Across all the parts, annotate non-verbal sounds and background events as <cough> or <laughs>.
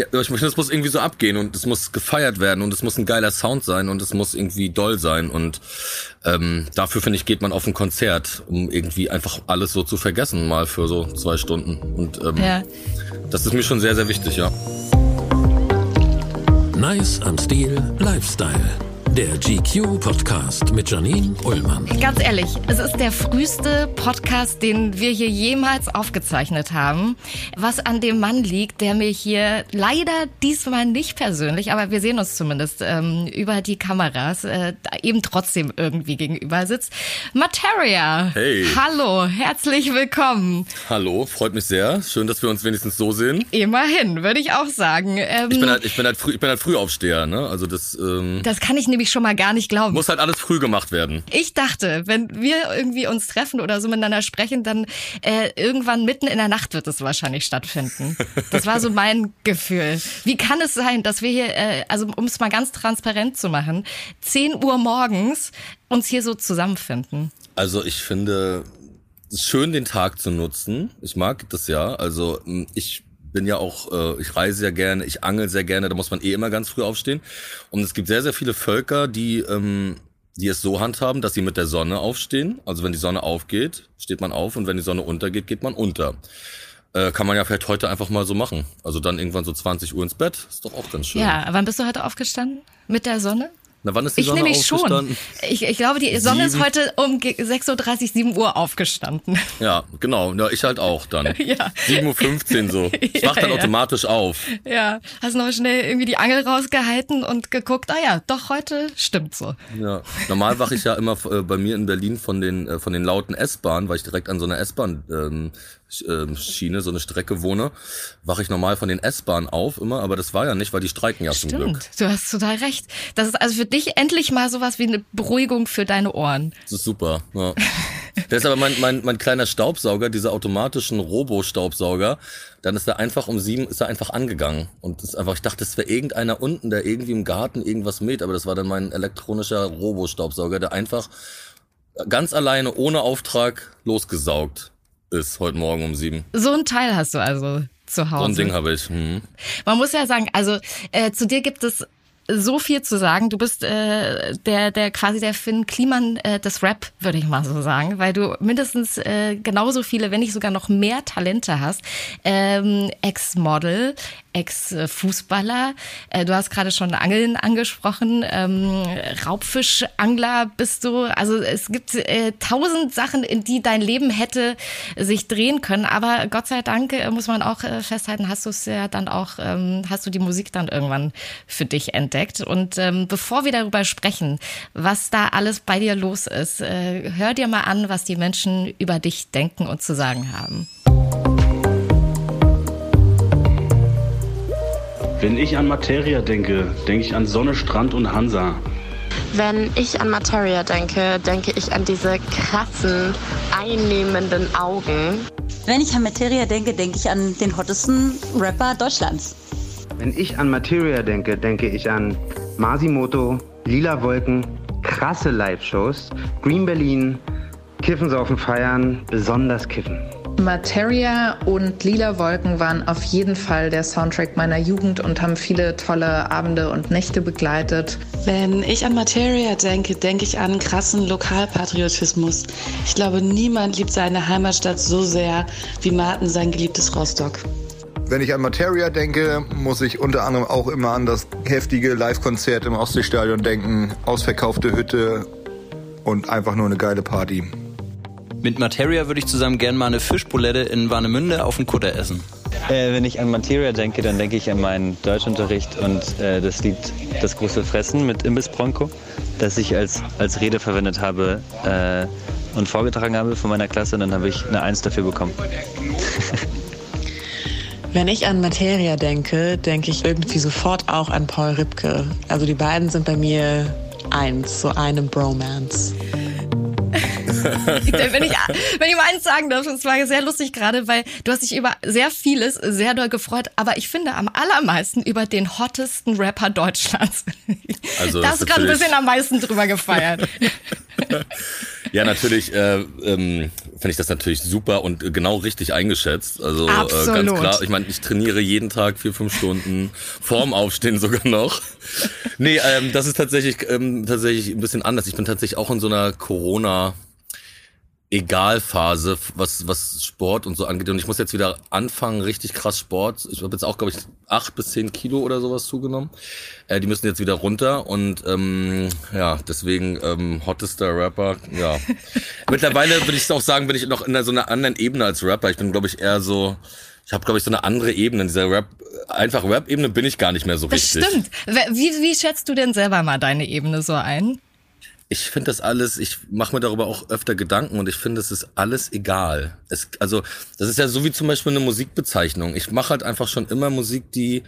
Ja, ich finde, es muss irgendwie so abgehen und es muss gefeiert werden und es muss ein geiler Sound sein und es muss irgendwie doll sein und ähm, dafür finde ich geht man auf ein Konzert, um irgendwie einfach alles so zu vergessen mal für so zwei Stunden und ähm, ja. das ist mir schon sehr sehr wichtig, ja. Nice am Stil Lifestyle. Der GQ-Podcast mit Janine Ullmann. Ganz ehrlich, es ist der früheste Podcast, den wir hier jemals aufgezeichnet haben. Was an dem Mann liegt, der mir hier leider diesmal nicht persönlich, aber wir sehen uns zumindest ähm, über die Kameras, äh, eben trotzdem irgendwie gegenüber sitzt. Materia. Hey. Hallo, herzlich willkommen. Hallo, freut mich sehr. Schön, dass wir uns wenigstens so sehen. Immerhin, würde ich auch sagen. Ähm, ich bin halt, ich bin halt, früh, ich bin halt Frühaufsteher, ne? Also das. Ähm das kann ich nämlich nämlich schon mal gar nicht glauben. Muss halt alles früh gemacht werden. Ich dachte, wenn wir irgendwie uns treffen oder so miteinander sprechen, dann äh, irgendwann mitten in der Nacht wird es wahrscheinlich stattfinden. Das war so <laughs> mein Gefühl. Wie kann es sein, dass wir hier, äh, also um es mal ganz transparent zu machen, 10 Uhr morgens uns hier so zusammenfinden? Also ich finde es schön, den Tag zu nutzen. Ich mag das ja. Also ich bin ja auch, äh, ich reise ja gerne, ich angel sehr gerne, da muss man eh immer ganz früh aufstehen. Und es gibt sehr, sehr viele Völker, die, ähm, die es so handhaben, dass sie mit der Sonne aufstehen. Also wenn die Sonne aufgeht, steht man auf und wenn die Sonne untergeht, geht man unter. Äh, kann man ja vielleicht heute einfach mal so machen. Also dann irgendwann so 20 Uhr ins Bett, ist doch auch ganz schön. Ja, wann bist du heute aufgestanden? Mit der Sonne? Na, wann ist die ich Sonne nämlich schon. Ich, ich glaube, die Sonne Sieben. ist heute um 6.30 Uhr, 7 Uhr aufgestanden. <laughs> Ja, genau. Ja, ich halt auch dann. <laughs> ja. 7.15 Uhr so. <laughs> Ich wach dann ja, automatisch auf. Ja, hast noch schnell irgendwie die Angel rausgehalten und geguckt, ah ja, doch, heute stimmt so. Ja, normal wache ich ja immer äh, bei mir in Berlin von den, äh, von den lauten S-Bahnen, weil ich direkt an so einer S-Bahn ähm, Schiene, so eine Strecke wohne, wache ich normal von den S-Bahnen auf immer, aber das war ja nicht, weil die streiken ja Stimmt, zum Glück. Du hast total recht. Das ist also für dich endlich mal sowas wie eine Beruhigung für deine Ohren. Das ist super. Ja. Das ist aber mein, mein, mein kleiner Staubsauger, diese automatischen Robo-Staubsauger, dann ist er einfach um sieben, ist er einfach angegangen. Und das ist einfach, ich dachte, das wäre irgendeiner unten, der irgendwie im Garten irgendwas mäht, aber das war dann mein elektronischer Robo-Staubsauger, der einfach ganz alleine ohne Auftrag losgesaugt ist heute Morgen um sieben. So ein Teil hast du also zu Hause. So ein Ding habe ich. Mhm. Man muss ja sagen, also äh, zu dir gibt es so viel zu sagen. Du bist äh, der, der quasi der Finn Kliman äh, des Rap, würde ich mal so sagen, weil du mindestens äh, genauso viele, wenn nicht sogar noch mehr Talente hast. Ähm, Ex-Model, Ex-Fußballer. Äh, du hast gerade schon Angeln angesprochen. Ähm, Raubfischangler bist du. Also es gibt äh, tausend Sachen, in die dein Leben hätte sich drehen können. Aber Gott sei Dank äh, muss man auch äh, festhalten, hast du es ja dann auch, ähm, hast du die Musik dann irgendwann für dich entdeckt. Und ähm, bevor wir darüber sprechen, was da alles bei dir los ist, äh, hör dir mal an, was die Menschen über dich denken und zu sagen haben. Wenn ich an Materia denke, denke ich an Sonne, Strand und Hansa. Wenn ich an Materia denke, denke ich an diese krassen, einnehmenden Augen. Wenn ich an Materia denke, denke ich an den hottesten Rapper Deutschlands. Wenn ich an Materia denke, denke ich an Masimoto, Lila Wolken, krasse Live-Shows, Green Berlin, Kiffen, Saufen, Feiern, besonders Kiffen. Materia und Lila Wolken waren auf jeden Fall der Soundtrack meiner Jugend und haben viele tolle Abende und Nächte begleitet. Wenn ich an Materia denke, denke ich an krassen Lokalpatriotismus. Ich glaube, niemand liebt seine Heimatstadt so sehr wie Martin sein geliebtes Rostock. Wenn ich an Materia denke, muss ich unter anderem auch immer an das heftige Live-Konzert im Ostseestadion denken, ausverkaufte Hütte und einfach nur eine geile Party. Mit Materia würde ich zusammen gern mal eine Fischbulette in Warnemünde auf dem Kutter essen. Äh, wenn ich an Materia denke, dann denke ich an meinen Deutschunterricht und äh, das Lied Das große Fressen mit Imbiss Bronco, das ich als, als Rede verwendet habe äh, und vorgetragen habe von meiner Klasse und dann habe ich eine Eins dafür bekommen. <laughs> Wenn ich an Materia denke, denke ich irgendwie sofort auch an Paul Ripke. Also die beiden sind bei mir eins, so eine Bromance. <laughs> wenn, ich, wenn ich mal eins sagen darf, es war sehr lustig gerade, weil du hast dich über sehr vieles sehr doll gefreut, aber ich finde am allermeisten über den hottesten Rapper Deutschlands. Also da hast du gerade ein bisschen am meisten drüber gefeiert. <laughs> ja, natürlich äh, ähm, finde ich das natürlich super und genau richtig eingeschätzt. Also äh, ganz klar, ich meine, ich trainiere jeden Tag vier, fünf Stunden, vorm Aufstehen sogar noch. Nee, ähm, das ist tatsächlich, ähm, tatsächlich ein bisschen anders. Ich bin tatsächlich auch in so einer Corona- Egalphase, was, was Sport und so angeht. Und ich muss jetzt wieder anfangen, richtig krass Sport. Ich habe jetzt auch, glaube ich, acht bis zehn Kilo oder sowas zugenommen. Äh, die müssen jetzt wieder runter. Und ähm, ja, deswegen ähm, hottester Rapper, ja. <laughs> Mittlerweile würde ich auch sagen, bin ich noch in so einer anderen Ebene als Rapper. Ich bin, glaube ich, eher so. Ich habe, glaube ich, so eine andere Ebene. In dieser Rap, einfach Rap-Ebene bin ich gar nicht mehr so Das richtig. stimmt. Wie, wie schätzt du denn selber mal deine Ebene so ein? Ich finde das alles, ich mache mir darüber auch öfter Gedanken und ich finde, es ist alles egal. Es, also, das ist ja so wie zum Beispiel eine Musikbezeichnung. Ich mache halt einfach schon immer Musik, die,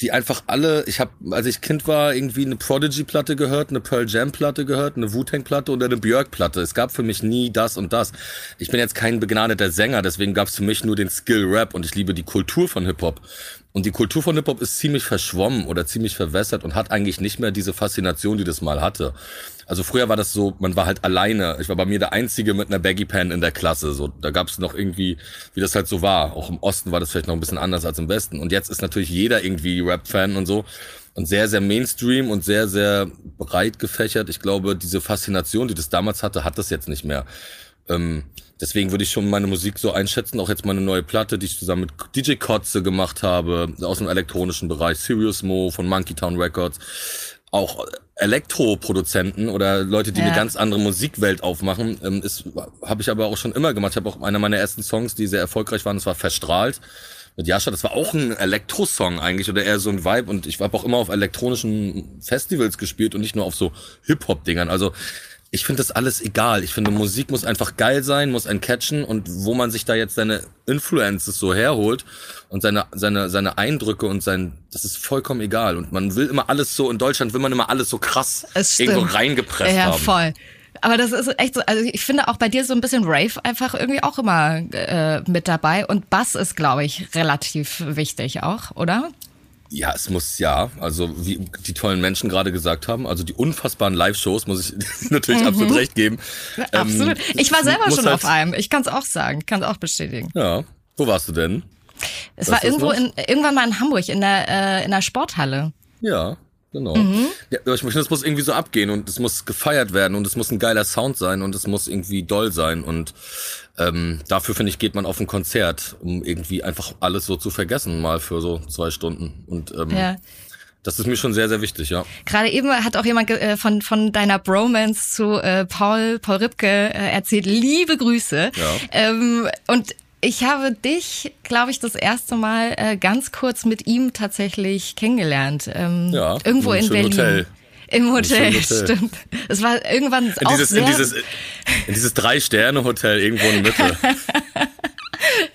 die einfach alle, ich habe, als ich Kind war, irgendwie eine Prodigy-Platte gehört, eine Pearl Jam-Platte gehört, eine Wu-Tang-Platte oder eine Björk-Platte. Es gab für mich nie das und das. Ich bin jetzt kein begnadeter Sänger, deswegen gab es für mich nur den Skill-Rap und ich liebe die Kultur von Hip-Hop. Und die Kultur von Hip-Hop ist ziemlich verschwommen oder ziemlich verwässert und hat eigentlich nicht mehr diese Faszination, die das mal hatte. Also früher war das so, man war halt alleine. Ich war bei mir der Einzige mit einer Baggy Pan in der Klasse. So, da gab es noch irgendwie, wie das halt so war. Auch im Osten war das vielleicht noch ein bisschen anders als im Westen. Und jetzt ist natürlich jeder irgendwie Rap-Fan und so. Und sehr, sehr Mainstream und sehr, sehr breit gefächert. Ich glaube, diese Faszination, die das damals hatte, hat das jetzt nicht mehr. Ähm, deswegen würde ich schon meine Musik so einschätzen. Auch jetzt meine neue Platte, die ich zusammen mit DJ Kotze gemacht habe, aus dem elektronischen Bereich, Serious Mo von Monkey Town Records. Auch Elektroproduzenten oder Leute, die Ja. eine ganz andere Musikwelt aufmachen, ähm, ist habe ich aber auch schon immer gemacht. Ich habe auch einer meiner ersten Songs, die sehr erfolgreich waren, das war Verstrahlt mit Jascha. Das war auch ein Elektrosong eigentlich oder eher so ein Vibe. Und ich habe auch immer auf elektronischen Festivals gespielt und nicht nur auf so Hip-Hop-Dingern. Also ich finde das alles egal. Ich finde, Musik muss einfach geil sein, muss einen catchen und wo man sich da jetzt seine Influences so herholt und seine, seine, seine Eindrücke und sein, das ist vollkommen egal. Und man will immer alles so, in Deutschland will man immer alles so krass irgendwo reingepresst ja, haben. voll. Aber das ist echt so, also ich finde auch bei dir so ein bisschen Rave einfach irgendwie auch immer äh, mit dabei. Und Bass ist, glaube ich, relativ wichtig auch, oder? Ja, es muss ja, also wie die tollen Menschen gerade gesagt haben, also die unfassbaren Live-Shows, muss ich <laughs> natürlich Mhm. absolut recht geben. Absolut. Ähm, ich war selber schon halt- auf einem. Ich kann es auch sagen, kann es auch bestätigen. Ja, wo warst du denn? Es Weißt war irgendwo in, irgendwann mal in Hamburg in der, äh, in der Sporthalle. Ja, genau. Mhm. Ja, ich finde, es muss irgendwie so abgehen und es muss gefeiert werden und es muss ein geiler Sound sein und es muss irgendwie doll sein und ähm, dafür finde ich geht man auf ein Konzert, um irgendwie einfach alles so zu vergessen mal für so zwei Stunden und ähm, Ja. das ist mir schon sehr sehr wichtig, ja. Gerade eben hat auch jemand äh, von, von deiner Bromance zu äh, Paul, Paul Ripke äh, erzählt. Liebe Grüße. Ja. Ähm, und ich habe dich, glaube ich, das erste Mal äh, ganz kurz mit ihm tatsächlich kennengelernt. Ähm, Ja, irgendwo in Berlin. Hotel. Im Hotel, Hotel. stimmt. Es war irgendwann In auch dieses, sehr, in dieses, in dieses Drei-Sterne-Hotel irgendwo in der Mitte.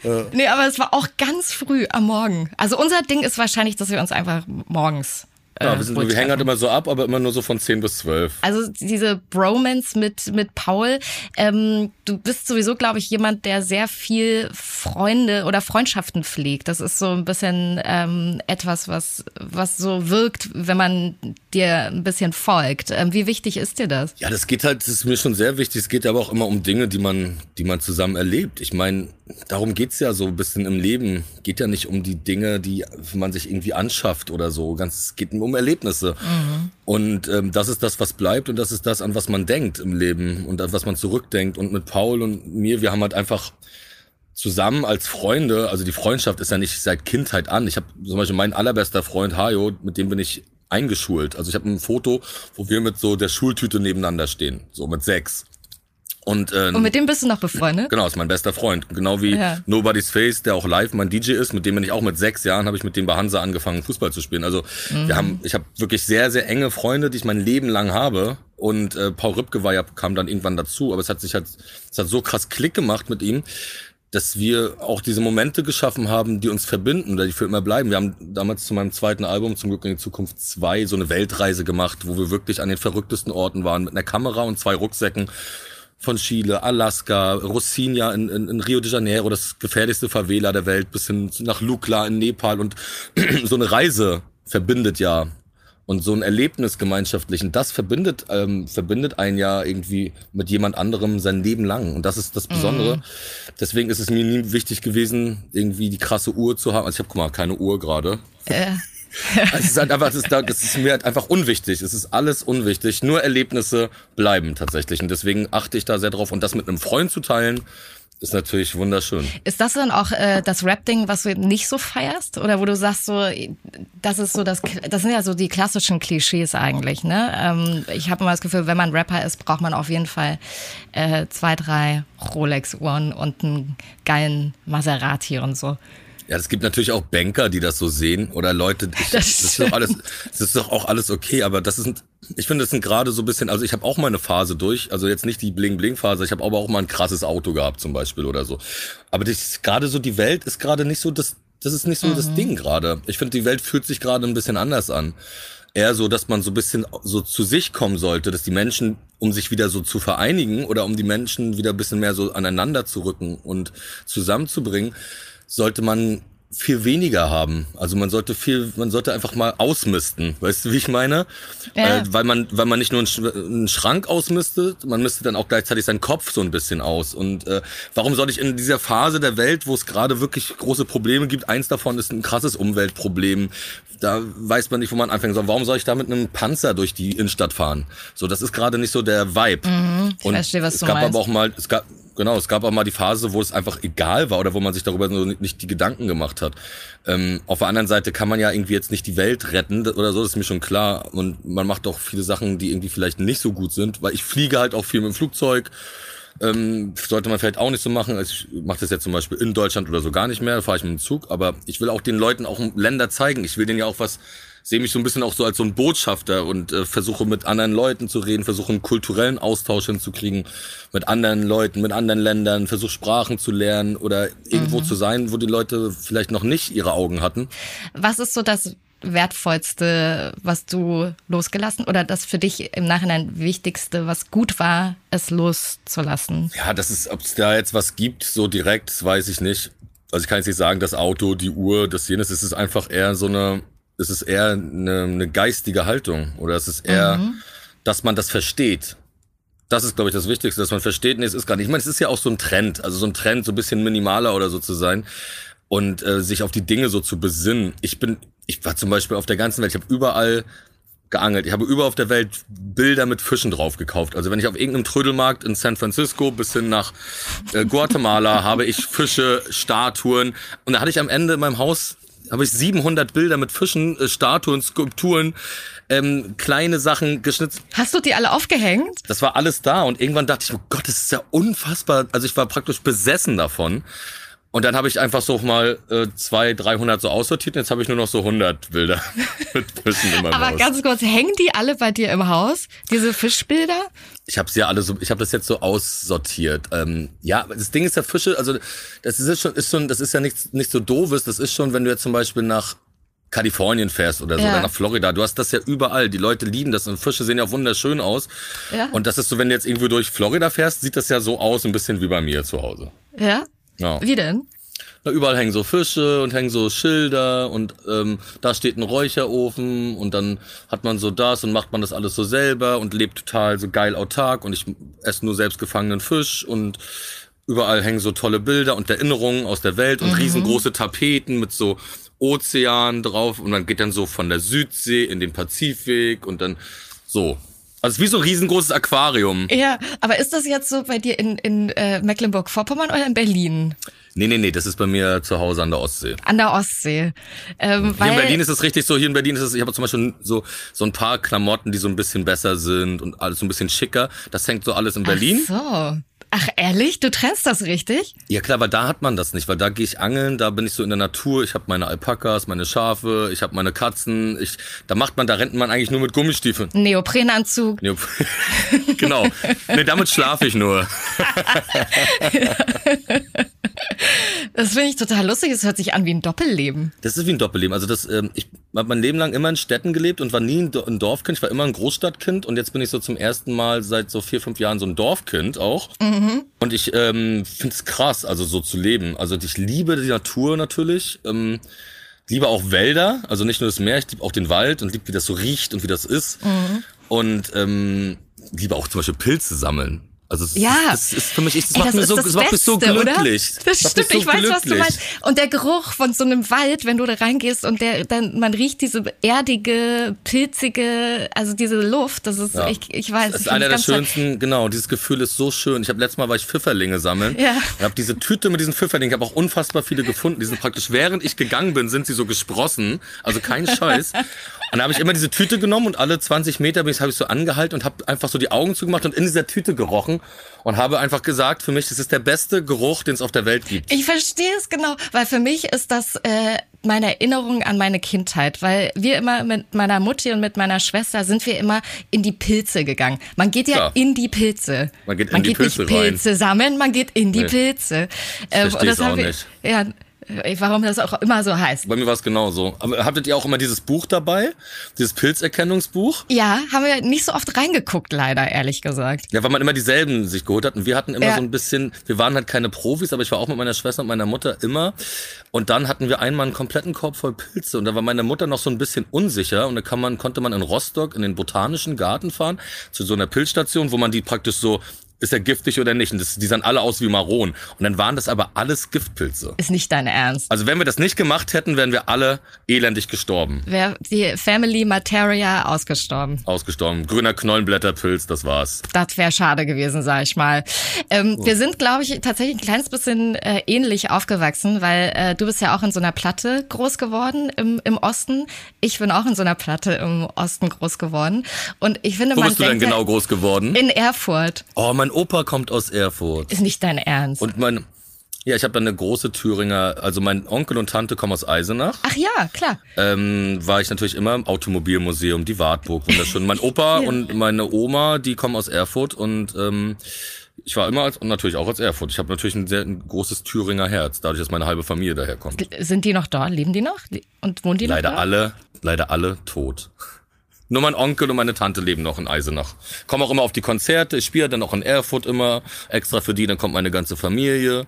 Ja. <laughs> Nee, aber es war auch ganz früh am Morgen. Also unser Ding ist wahrscheinlich, dass wir uns einfach morgens. Ja, wir, sind, wir hängen halt immer so ab, aber immer nur so von 10 bis 12. Also diese Bromance mit, mit Paul, ähm, du bist sowieso, glaube ich, jemand, der sehr viel Freunde oder Freundschaften pflegt. Das ist so ein bisschen ähm, etwas, was, was so wirkt, wenn man dir ein bisschen folgt. Ähm, wie wichtig ist dir das? Ja, das geht halt, das ist mir schon sehr wichtig. Es geht aber auch immer um Dinge, die man, die man zusammen erlebt. Ich meine, darum geht's ja so ein bisschen im Leben. Geht ja nicht um die Dinge, die man sich irgendwie anschafft oder so. Ganz, es geht um Erlebnisse. Und ähm, das ist das, was bleibt und das ist das, an was man denkt im Leben und an was man zurückdenkt. Und mit Paul und mir, wir haben halt einfach zusammen als Freunde, also die Freundschaft ist ja nicht seit Kindheit an. Ich habe zum Beispiel mein allerbester Freund Hajo, mit dem bin ich eingeschult. Also ich habe ein Foto, wo wir mit so der Schultüte nebeneinander stehen, so mit sechs. Und, äh, Und mit dem bist du noch befreundet? Genau, ist mein bester Freund. Genau wie Ja. Nobody's Face, der auch live mein DJ ist, mit dem bin ich auch mit sechs Jahren, habe ich mit dem bei Hansa angefangen, Fußball zu spielen. Also Mhm. wir haben, ich habe wirklich sehr, sehr enge Freunde, die ich mein Leben lang habe. Und äh, Paul Rübke war ja, kam dann irgendwann dazu, aber es hat sich halt, es hat so krass Klick gemacht mit ihm, dass wir auch diese Momente geschaffen haben, die uns verbinden oder die für immer bleiben. Wir haben damals zu meinem zweiten Album, zum Glück in die Zukunft 2, so eine Weltreise gemacht, wo wir wirklich an den verrücktesten Orten waren, mit einer Kamera und zwei Rucksäcken von Chile, Alaska, Rocinha in, in, in Rio de Janeiro, das gefährlichste Favela der Welt, bis hin nach Lukla in Nepal und <clears throat> so eine Reise verbindet ja Und so ein Erlebnis gemeinschaftlichen, das verbindet, ähm, verbindet einen ja irgendwie mit jemand anderem sein Leben lang. Und das ist das Besondere. Mhm. Deswegen ist es mir nie wichtig gewesen, irgendwie die krasse Uhr zu haben. Also ich habe, guck mal, keine Uhr gerade. Äh, Also <laughs> es ist halt einfach, das ist, das ist mir halt einfach unwichtig. Es ist alles unwichtig. Nur Erlebnisse bleiben tatsächlich. Und deswegen achte ich da sehr drauf. Und das mit einem Freund zu teilen, ist natürlich wunderschön. Ist das dann auch äh, das Rap-Ding, was du nicht so feierst? Oder wo du sagst, so, das ist so das, das sind ja so die klassischen Klischees eigentlich, ne? Ähm, ich habe immer das Gefühl, wenn man Rapper ist, braucht man auf jeden Fall äh, zwei, drei Rolex-Uhren und einen geilen Maserati und so. Ja, es gibt natürlich auch Banker, die das so sehen oder Leute. Ich, das, ist doch alles, das ist doch auch alles okay, aber das ist, ich finde, das sind gerade so ein bisschen. Also ich habe auch mal eine Phase durch, also jetzt nicht die Bling Bling Phase. Ich habe aber auch mal ein krasses Auto gehabt zum Beispiel oder so. Aber das, gerade so die Welt ist gerade nicht so das. Das ist nicht so das Ding gerade. Ich finde, die Welt fühlt sich gerade ein bisschen anders an. Eher so, dass man so ein bisschen so zu sich kommen sollte, dass die Menschen, um sich wieder so zu vereinigen oder um die Menschen wieder ein bisschen mehr so aneinander zu rücken und zusammenzubringen, sollte man viel weniger haben. Also man sollte viel, man sollte einfach mal ausmisten. Weißt du, wie ich meine? Ja. Äh, weil man, weil man nicht nur einen, Sch einen Schrank ausmistet, man mistet dann auch gleichzeitig seinen Kopf so ein bisschen aus. Und äh, warum soll ich in dieser Phase der Welt, wo es gerade wirklich große Probleme gibt, eins davon ist ein krasses Umweltproblem. Da weiß man nicht, wo man anfangen soll. Warum soll ich da mit einem Panzer durch die Innenstadt fahren? So, das ist gerade nicht so der Vibe. Mhm, ich Und verstehe, was es du gab meinst. aber auch mal, es gab, genau, es gab auch mal die Phase, wo es einfach egal war oder wo man sich darüber so nicht die Gedanken gemacht hat. Ähm, auf der anderen Seite kann man ja irgendwie jetzt nicht die Welt retten oder so, das ist mir schon klar. Und man macht auch viele Sachen, die irgendwie vielleicht nicht so gut sind, weil ich fliege halt auch viel mit dem Flugzeug. Ähm, sollte man vielleicht auch nicht so machen. Also Ich mache das jetzt zum Beispiel in Deutschland oder so gar nicht mehr, fahre ich mit dem Zug. Aber ich will auch den Leuten auch Länder zeigen. Ich will denen ja auch was, sehe mich so ein bisschen auch so als so ein Botschafter und äh, versuche mit anderen Leuten zu reden, versuche einen kulturellen Austausch hinzukriegen mit anderen Leuten, mit anderen Ländern, versuche Sprachen zu lernen oder irgendwo Mhm. zu sein, wo die Leute vielleicht noch nicht ihre Augen hatten. Was ist so das Wertvollste, was du losgelassen oder das für dich im Nachhinein Wichtigste, was gut war, es loszulassen? Ja, das ist, ob es da jetzt was gibt, so direkt, das weiß ich nicht. Also ich kann jetzt nicht sagen, das Auto, die Uhr, das jenes, es ist einfach eher so eine, es ist eher eine, eine geistige Haltung oder es ist eher, Mhm. dass man das versteht. Das ist, glaube ich, das Wichtigste, dass man versteht, nee, es ist gar nicht. Ich meine, es ist ja auch so ein Trend, also so ein Trend, so ein bisschen minimaler oder so zu sein und äh, sich auf die Dinge so zu besinnen. Ich bin, ich war zum Beispiel auf der ganzen Welt, ich habe überall geangelt. Ich habe überall auf der Welt Bilder mit Fischen drauf gekauft. Also wenn ich auf irgendeinem Trödelmarkt in San Francisco bis hin nach äh, Guatemala <laughs> habe ich Fische, Statuen und da hatte ich am Ende in meinem Haus habe ich 700 Bilder mit Fischen, äh, Statuen, Skulpturen, ähm, kleine Sachen geschnitzt. Hast du die alle aufgehängt? Das war alles da und irgendwann dachte ich, oh Gott, das ist ja unfassbar. Also ich war praktisch besessen davon. Und dann habe ich einfach so mal äh, 200, 300 so aussortiert und jetzt habe ich nur noch so 100 Bilder <laughs> mit Fischen in meinem Aber Haus. ganz kurz, hängen die alle bei dir im Haus? Diese Fischbilder? Ich habe sie ja alle so, ich habe das jetzt so aussortiert. Ähm, ja, das Ding ist ja Fische, also das ist schon, ist schon, das ist ja nichts nicht so doofes. Das ist schon, wenn du jetzt zum Beispiel nach Kalifornien fährst oder so Ja. oder nach Florida, du hast das ja überall. Die Leute lieben das und Fische sehen ja wunderschön aus. Ja. Und das ist so, wenn du jetzt irgendwo durch Florida fährst, sieht das ja so aus, ein bisschen wie bei mir zu Hause. Ja? Ja. Wie denn? Na, überall hängen so Fische und hängen so Schilder und ähm, da steht ein Räucherofen und dann hat man so das und macht man das alles so selber und lebt total so geil autark und ich esse nur selbst gefangenen Fisch und überall hängen so tolle Bilder und Erinnerungen aus der Welt und Mhm. riesengroße Tapeten mit so Ozean drauf und man geht dann so von der Südsee in den Pazifik und dann so. Also es ist wie so ein riesengroßes Aquarium. Ja, aber ist das jetzt so bei dir in, in äh, Mecklenburg-Vorpommern oder in Berlin? Nee, nee, nee, das ist bei mir zu Hause an der Ostsee. An der Ostsee. Ähm, Hier in Berlin ist es richtig so, hier in Berlin ist es, ich habe zum Beispiel so, so ein paar Klamotten, die so ein bisschen besser sind und alles so ein bisschen schicker. Das hängt so alles in Berlin. Ach so. Ach ehrlich, du trennst das richtig? Ja klar, weil da hat man das nicht, weil da gehe ich angeln, da bin ich so in der Natur, ich habe meine Alpakas, meine Schafe, ich habe meine Katzen, ich, da macht man, da rennt man eigentlich nur mit Gummistiefeln. Neoprenanzug. Neop <laughs> genau. Nee, damit schlafe ich nur. <laughs> Das finde ich total lustig. Es hört sich an wie ein Doppelleben. Das ist wie ein Doppelleben. Also das, ähm, ich habe mein Leben lang immer in Städten gelebt und war nie ein, Do- ein Dorfkind. Ich war immer ein Großstadtkind und jetzt bin ich so zum ersten Mal seit so vier, fünf Jahren so ein Dorfkind auch. Mhm. Und ich ähm, finde es krass, also so zu leben. Also ich liebe die Natur natürlich. Ähm, liebe auch Wälder, also nicht nur das Meer, ich liebe auch den Wald und liebe, wie das so riecht und wie das ist. Mhm. Und ähm, liebe auch zum Beispiel Pilze sammeln. Also es, Ja. das ist für mich, das Ey, macht mir ist so, das das macht mich so Beste, oder? glücklich. Das mich stimmt, ich so weiß, was du glücklich. meinst. Und der Geruch von so einem Wald, wenn du da reingehst und der, dann, man riecht diese erdige, pilzige, also diese Luft, das ist, Ja. ich, ich weiß. Das ich ist einer der ganz toll. schönsten, genau, dieses Gefühl ist so schön. Ich habe letztes Mal war ich Pfifferlinge sammeln. Ja. Und habe diese Tüte mit diesen Pfifferlingen, ich habe auch unfassbar viele gefunden. Die sind praktisch, während ich gegangen bin, sind sie so gesprossen. Also kein Scheiß. Und da habe ich immer diese Tüte genommen und alle 20 Meter bin ich, habe ich so angehalten und habe einfach so die Augen zugemacht und in dieser Tüte gerochen und habe einfach gesagt, für mich, das ist der beste Geruch, den es auf der Welt gibt. Ich verstehe es genau, weil für mich ist das äh, meine Erinnerung an meine Kindheit, weil wir immer mit meiner Mutti und mit meiner Schwester sind wir immer in die Pilze gegangen. Man geht ja Klar. in die Pilze. Man geht in man die geht Pilze nicht rein. Pilze sammeln, man geht in die Nee. Pilze. Ich Ähm, versteh's haben auch wir, nicht. Ja, warum das auch immer so heißt. Bei mir war es genauso. Aber hattet ihr auch immer dieses Buch dabei? Dieses Pilzerkennungsbuch? Ja, haben wir nicht so oft reingeguckt, leider, ehrlich gesagt. Ja, weil man immer dieselben sich geholt hat. Und wir hatten immer Ja. so ein bisschen, wir waren halt keine Profis, aber ich war auch mit meiner Schwester und meiner Mutter immer. Und dann hatten wir einmal einen kompletten Korb voll Pilze. Und da war meine Mutter noch so ein bisschen unsicher. Und da kann man, konnte man in Rostock in den botanischen Garten fahren, zu so einer Pilzstation, wo man die praktisch so, ist er giftig oder nicht? Und das, die sahen alle aus wie Maron. Und dann waren das aber alles Giftpilze. Ist nicht dein Ernst. Also wenn wir das nicht gemacht hätten, wären wir alle elendig gestorben. Wäre die Family Materia ausgestorben. Ausgestorben. Grüner Knollenblätterpilz, das war's. Das wäre schade gewesen, sag ich mal. Ähm, Oh. Wir sind, glaube ich, tatsächlich ein kleines bisschen äh, ähnlich aufgewachsen, weil äh, du bist ja auch in so einer Platte groß geworden im, im Osten. Ich bin auch in so einer Platte im Osten groß geworden. Und ich finde, Wo man bist du denn genau groß geworden? In Erfurt. Oh, mein Opa kommt aus Erfurt. Ist nicht dein Ernst. Und mein, ja, ich habe dann eine große Thüringer, also mein Onkel und Tante kommen aus Eisenach. Ach ja, klar. Ähm, war ich natürlich immer im Automobilmuseum, die Wartburg, wunderschön. Mein Opa <laughs> Ja. und meine Oma, die kommen aus Erfurt und ähm, ich war immer als, und natürlich auch als Erfurt. Ich habe natürlich ein sehr ein großes Thüringer Herz, dadurch, dass meine halbe Familie daherkommt. Sind die noch dort? Leben die noch? Und wohnen die Leider noch dort? alle, leider alle tot. Nur mein Onkel und meine Tante leben noch in Eisenach. Kommen auch immer auf die Konzerte. Ich spiele dann auch in Erfurt immer extra für die. Dann kommt meine ganze Familie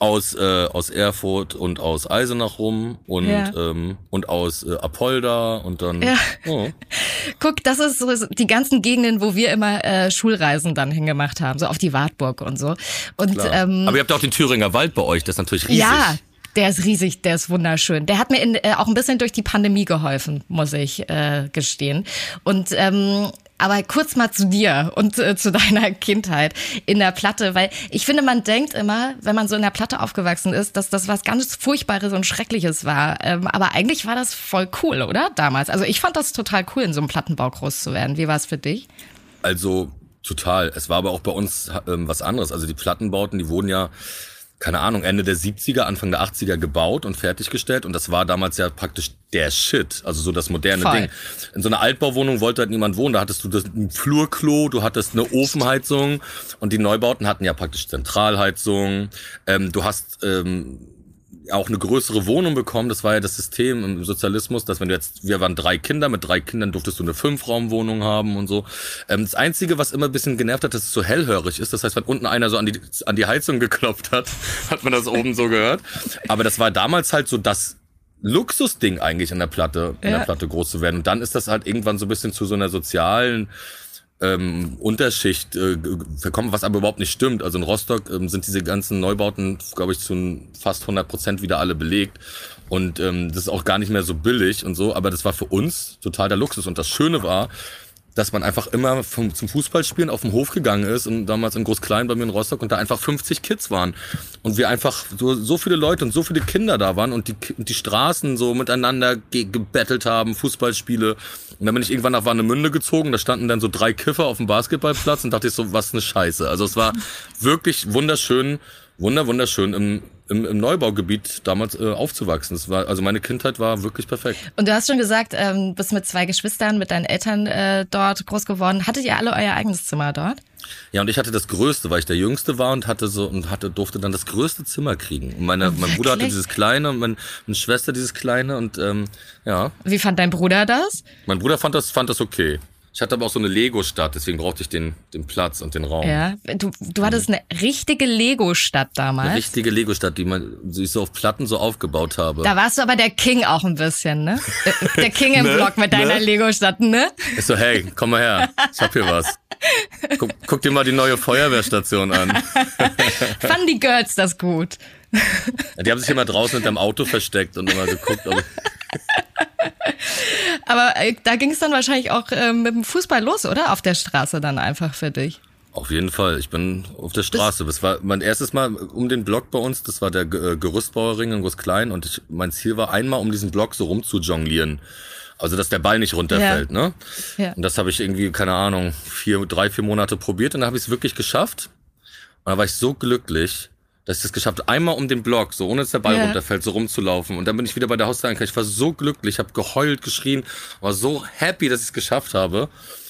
aus äh, aus Erfurt und aus Eisenach rum und Ja. ähm, und aus äh, Apolda und dann. Ja. Oh. <laughs> Guck, das ist so die ganzen Gegenden, wo wir immer äh, Schulreisen dann hingemacht haben, so auf die Wartburg und so. Und Klar. ähm, Aber ihr habt ja auch den Thüringer Wald bei euch. Das ist natürlich riesig. Ja, der ist riesig, der ist wunderschön. Der hat mir in, äh, auch ein bisschen durch die Pandemie geholfen, muss ich äh, gestehen. Und ähm, aber kurz mal zu dir und äh, zu <laughs> deiner Kindheit in der Platte, weil ich finde, man denkt immer, wenn man so in der Platte aufgewachsen ist, dass das was ganz Furchtbares und Schreckliches war. Ähm, aber eigentlich war das voll cool, oder? Damals. Also ich fand das total cool, in so einem Plattenbau groß zu werden. Wie war es für dich? Also total. Es war aber auch bei uns ähm, was anderes. Also die Plattenbauten, die wurden ja, keine Ahnung, Ende der 70er, Anfang der 80er gebaut und fertiggestellt. Und das war damals ja praktisch der Shit. Also so das moderne Voll. Ding. In so einer Altbauwohnung wollte halt niemand wohnen. Da hattest du das ein Flurklo, du hattest eine Ofenheizung und die Neubauten hatten ja praktisch Zentralheizung. Ähm, du hast ähm, auch eine größere Wohnung bekommen. Das war ja das System im Sozialismus, dass wenn du jetzt, wir waren drei Kinder, mit drei Kindern durftest du eine Fünfraumwohnung haben und so. Ähm, das Einzige, was immer ein bisschen genervt hat, dass es so hellhörig ist. Das heißt, wenn unten einer so an die, an die Heizung geklopft hat, <laughs> hat man das oben so gehört. Aber das war damals halt so das Luxusding eigentlich in der Platte, in Ja. der Platte groß zu werden. Und dann ist das halt irgendwann so ein bisschen zu so einer sozialen ähm, Unterschicht äh, verkommen, was aber überhaupt nicht stimmt. Also in Rostock ähm, sind diese ganzen Neubauten, glaube ich, zu fast 100 Prozent wieder alle belegt. Und ähm, das ist auch gar nicht mehr so billig und so. Aber das war für uns total der Luxus. Und das Schöne war, dass man einfach immer vom, zum Fußballspielen auf den Hof gegangen ist und damals in Groß-Klein bei mir in Rostock und da einfach 50 Kids waren und wir einfach so, so viele Leute und so viele Kinder da waren und die, die Straßen so miteinander ge gebettelt haben, Fußballspiele und dann bin ich irgendwann nach Warnemünde gezogen, da standen dann so drei Kiffer auf dem Basketballplatz und dachte ich so, was eine Scheiße. Also es war wirklich wunderschön, wunder, wunderschön im, im, im Neubaugebiet damals äh, aufzuwachsen. Es war, also meine Kindheit war wirklich perfekt. Und du hast schon gesagt, ähm, bist mit zwei Geschwistern, mit deinen Eltern äh, dort groß geworden. Hattet ihr alle euer eigenes Zimmer dort? Ja, und ich hatte das Größte, weil ich der Jüngste war und hatte so und hatte durfte dann das größte Zimmer kriegen. Und meine, mein Bruder hatte dieses kleine und mein, meine Schwester dieses kleine und ähm, ja, Wie fand dein Bruder das? mein Bruder fand das fand das okay. Ich hatte aber auch so eine Lego-Stadt, deswegen brauchte ich den, den Platz und den Raum. Ja, du, du hattest eine richtige Lego-Stadt damals. Eine richtige Lego-Stadt, die man die ich so auf Platten so aufgebaut habe. Da warst du aber der King auch ein bisschen, ne? Der <laughs> King im Ne? Block mit deiner Ne? Lego-Stadt, ne? Ich so, hey, komm mal her, ich hab hier was. Guck, guck dir mal die neue Feuerwehrstation an. <laughs> Fanden die Girls das gut? Die haben sich immer draußen hinterm Auto versteckt und immer geguckt, ob <laughs> Aber äh, da ging es dann wahrscheinlich auch äh, mit dem Fußball los, oder? Auf der Straße dann einfach für dich. Auf jeden Fall. Ich bin auf der Straße. Das war mein erstes Mal um den Block bei uns. Das war der äh, Gerüstbauerring in Großklein. Und ich, mein Ziel war einmal um diesen Block so rum zu jonglieren. Also, dass der Ball nicht runterfällt, Ja. ne? Ja. Und das habe ich irgendwie, keine Ahnung, vier, drei, vier Monate probiert. Und dann habe ich es wirklich geschafft. Und da war ich so glücklich, dass ich es geschafft habe, einmal um den Block, so ohne dass der Ball Ja. runterfällt, so rumzulaufen. Und dann bin ich wieder bei der Haustür Ich war so glücklich, habe geheult, geschrien, war so happy, dass ich es geschafft habe.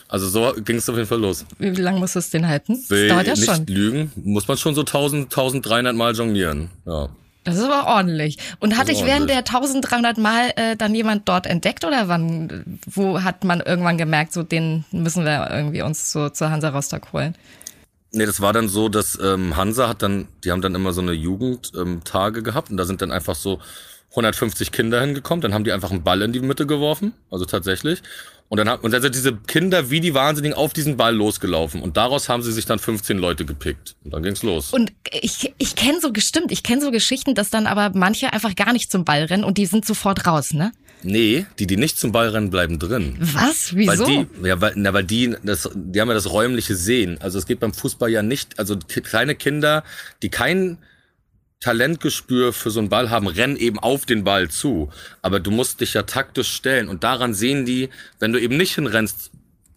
Also so ging es auf jeden Fall los. Wie lange muss es den halten? Das Will dauert ja nicht schon. lügen, muss man schon so 1000, 1300 Mal jonglieren. Ja. Das ist aber ordentlich. Und hat Das ist dich während der 1300 Mal äh, dann jemand dort entdeckt oder wann, wo hat man irgendwann gemerkt, so den müssen wir irgendwie uns so zur Hansa Rostock holen? Nee, das war dann so, dass ähm, Hansa hat dann, die haben dann immer so eine Jugendtage ähm, gehabt und da sind dann einfach so 150 Kinder hingekommen, dann haben die einfach einen Ball in die Mitte geworfen, also tatsächlich. Und dann, haben, und dann sind diese Kinder wie die Wahnsinnigen auf diesen Ball losgelaufen. Und daraus haben sie sich dann 15 Leute gepickt. Und dann ging's los. Und ich, ich kenne so gestimmt, ich kenne so Geschichten, dass dann aber manche einfach gar nicht zum Ball rennen und die sind sofort raus, ne? Nee, die, die nicht zum Ball rennen, bleiben drin. Was? Wieso? Weil die, ja, weil, na, weil die, das, die haben ja das räumliche Sehen. Also es geht beim Fußball ja nicht, also kleine Kinder, die kein Talentgespür für so einen Ball haben, rennen eben auf den Ball zu. Aber du musst dich ja taktisch stellen und daran sehen die, wenn du eben nicht hinrennst,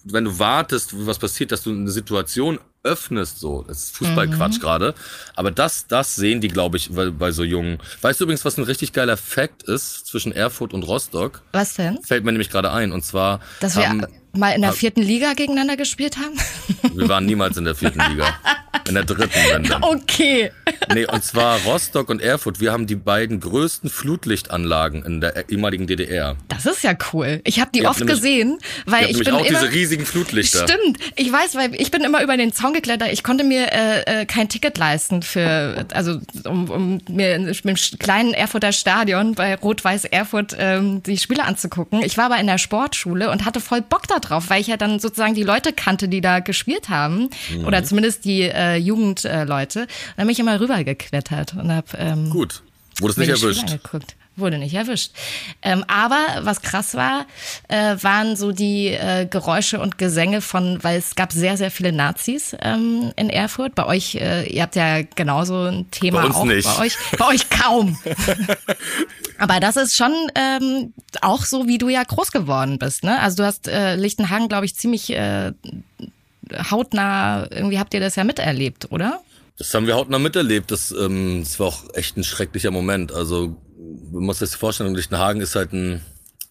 wenn du wartest, was passiert, dass du eine Situation öffnest, so. Das ist Fußballquatsch Mhm. gerade. Aber das, das sehen die, glaube ich, bei, bei so jungen. Weißt du übrigens, was ein richtig geiler Fact ist zwischen Erfurt und Rostock? Was denn? Fällt mir nämlich gerade ein. Und zwar Dass wir haben, mal in der vierten Liga gegeneinander gespielt haben? <laughs> wir waren niemals in der vierten Liga. In der dritten, dann. Okay. Nee, und zwar Rostock und Erfurt, wir haben die beiden größten Flutlichtanlagen in der ehemaligen DDR. Das ist ja cool. Ich habe die Ihr oft nämlich- gesehen, weil ich bin auch immer diese riesigen Flutlichter. Stimmt, ich weiß, weil ich bin immer über den Zaun geklettert. Ich konnte mir äh, äh, kein Ticket leisten für, also um, um mir im kleinen Erfurter Stadion bei Rot-Weiß Erfurt ähm, die Spiele anzugucken. Ich war aber in der Sportschule und hatte voll Bock da drauf, weil ich ja dann sozusagen die Leute kannte, die da gespielt haben Mhm. oder zumindest die äh, Jugendleute. Äh, und dann bin ich immer rübergeklettert und hab ähm, Gut. Wurdest mir nicht erwischt. Angeguckt. Wurde nicht erwischt. Ähm, aber was krass war, äh, waren so die äh, Geräusche und Gesänge von, weil es gab sehr, sehr viele Nazis ähm, in Erfurt. Bei euch, äh, ihr habt ja genauso ein Thema Bei uns auch. nicht. Bei euch, bei euch kaum. <laughs> aber das ist schon ähm, auch so, wie du ja groß geworden bist. Ne? Also du hast äh, Lichtenhagen, glaube ich, ziemlich äh, hautnah, irgendwie habt ihr das ja miterlebt, oder? Das haben wir hautnah miterlebt. Das, ähm, das war auch echt ein schrecklicher Moment. Also, man muss sich vorstellen, Lichtenhagen ist halt ein,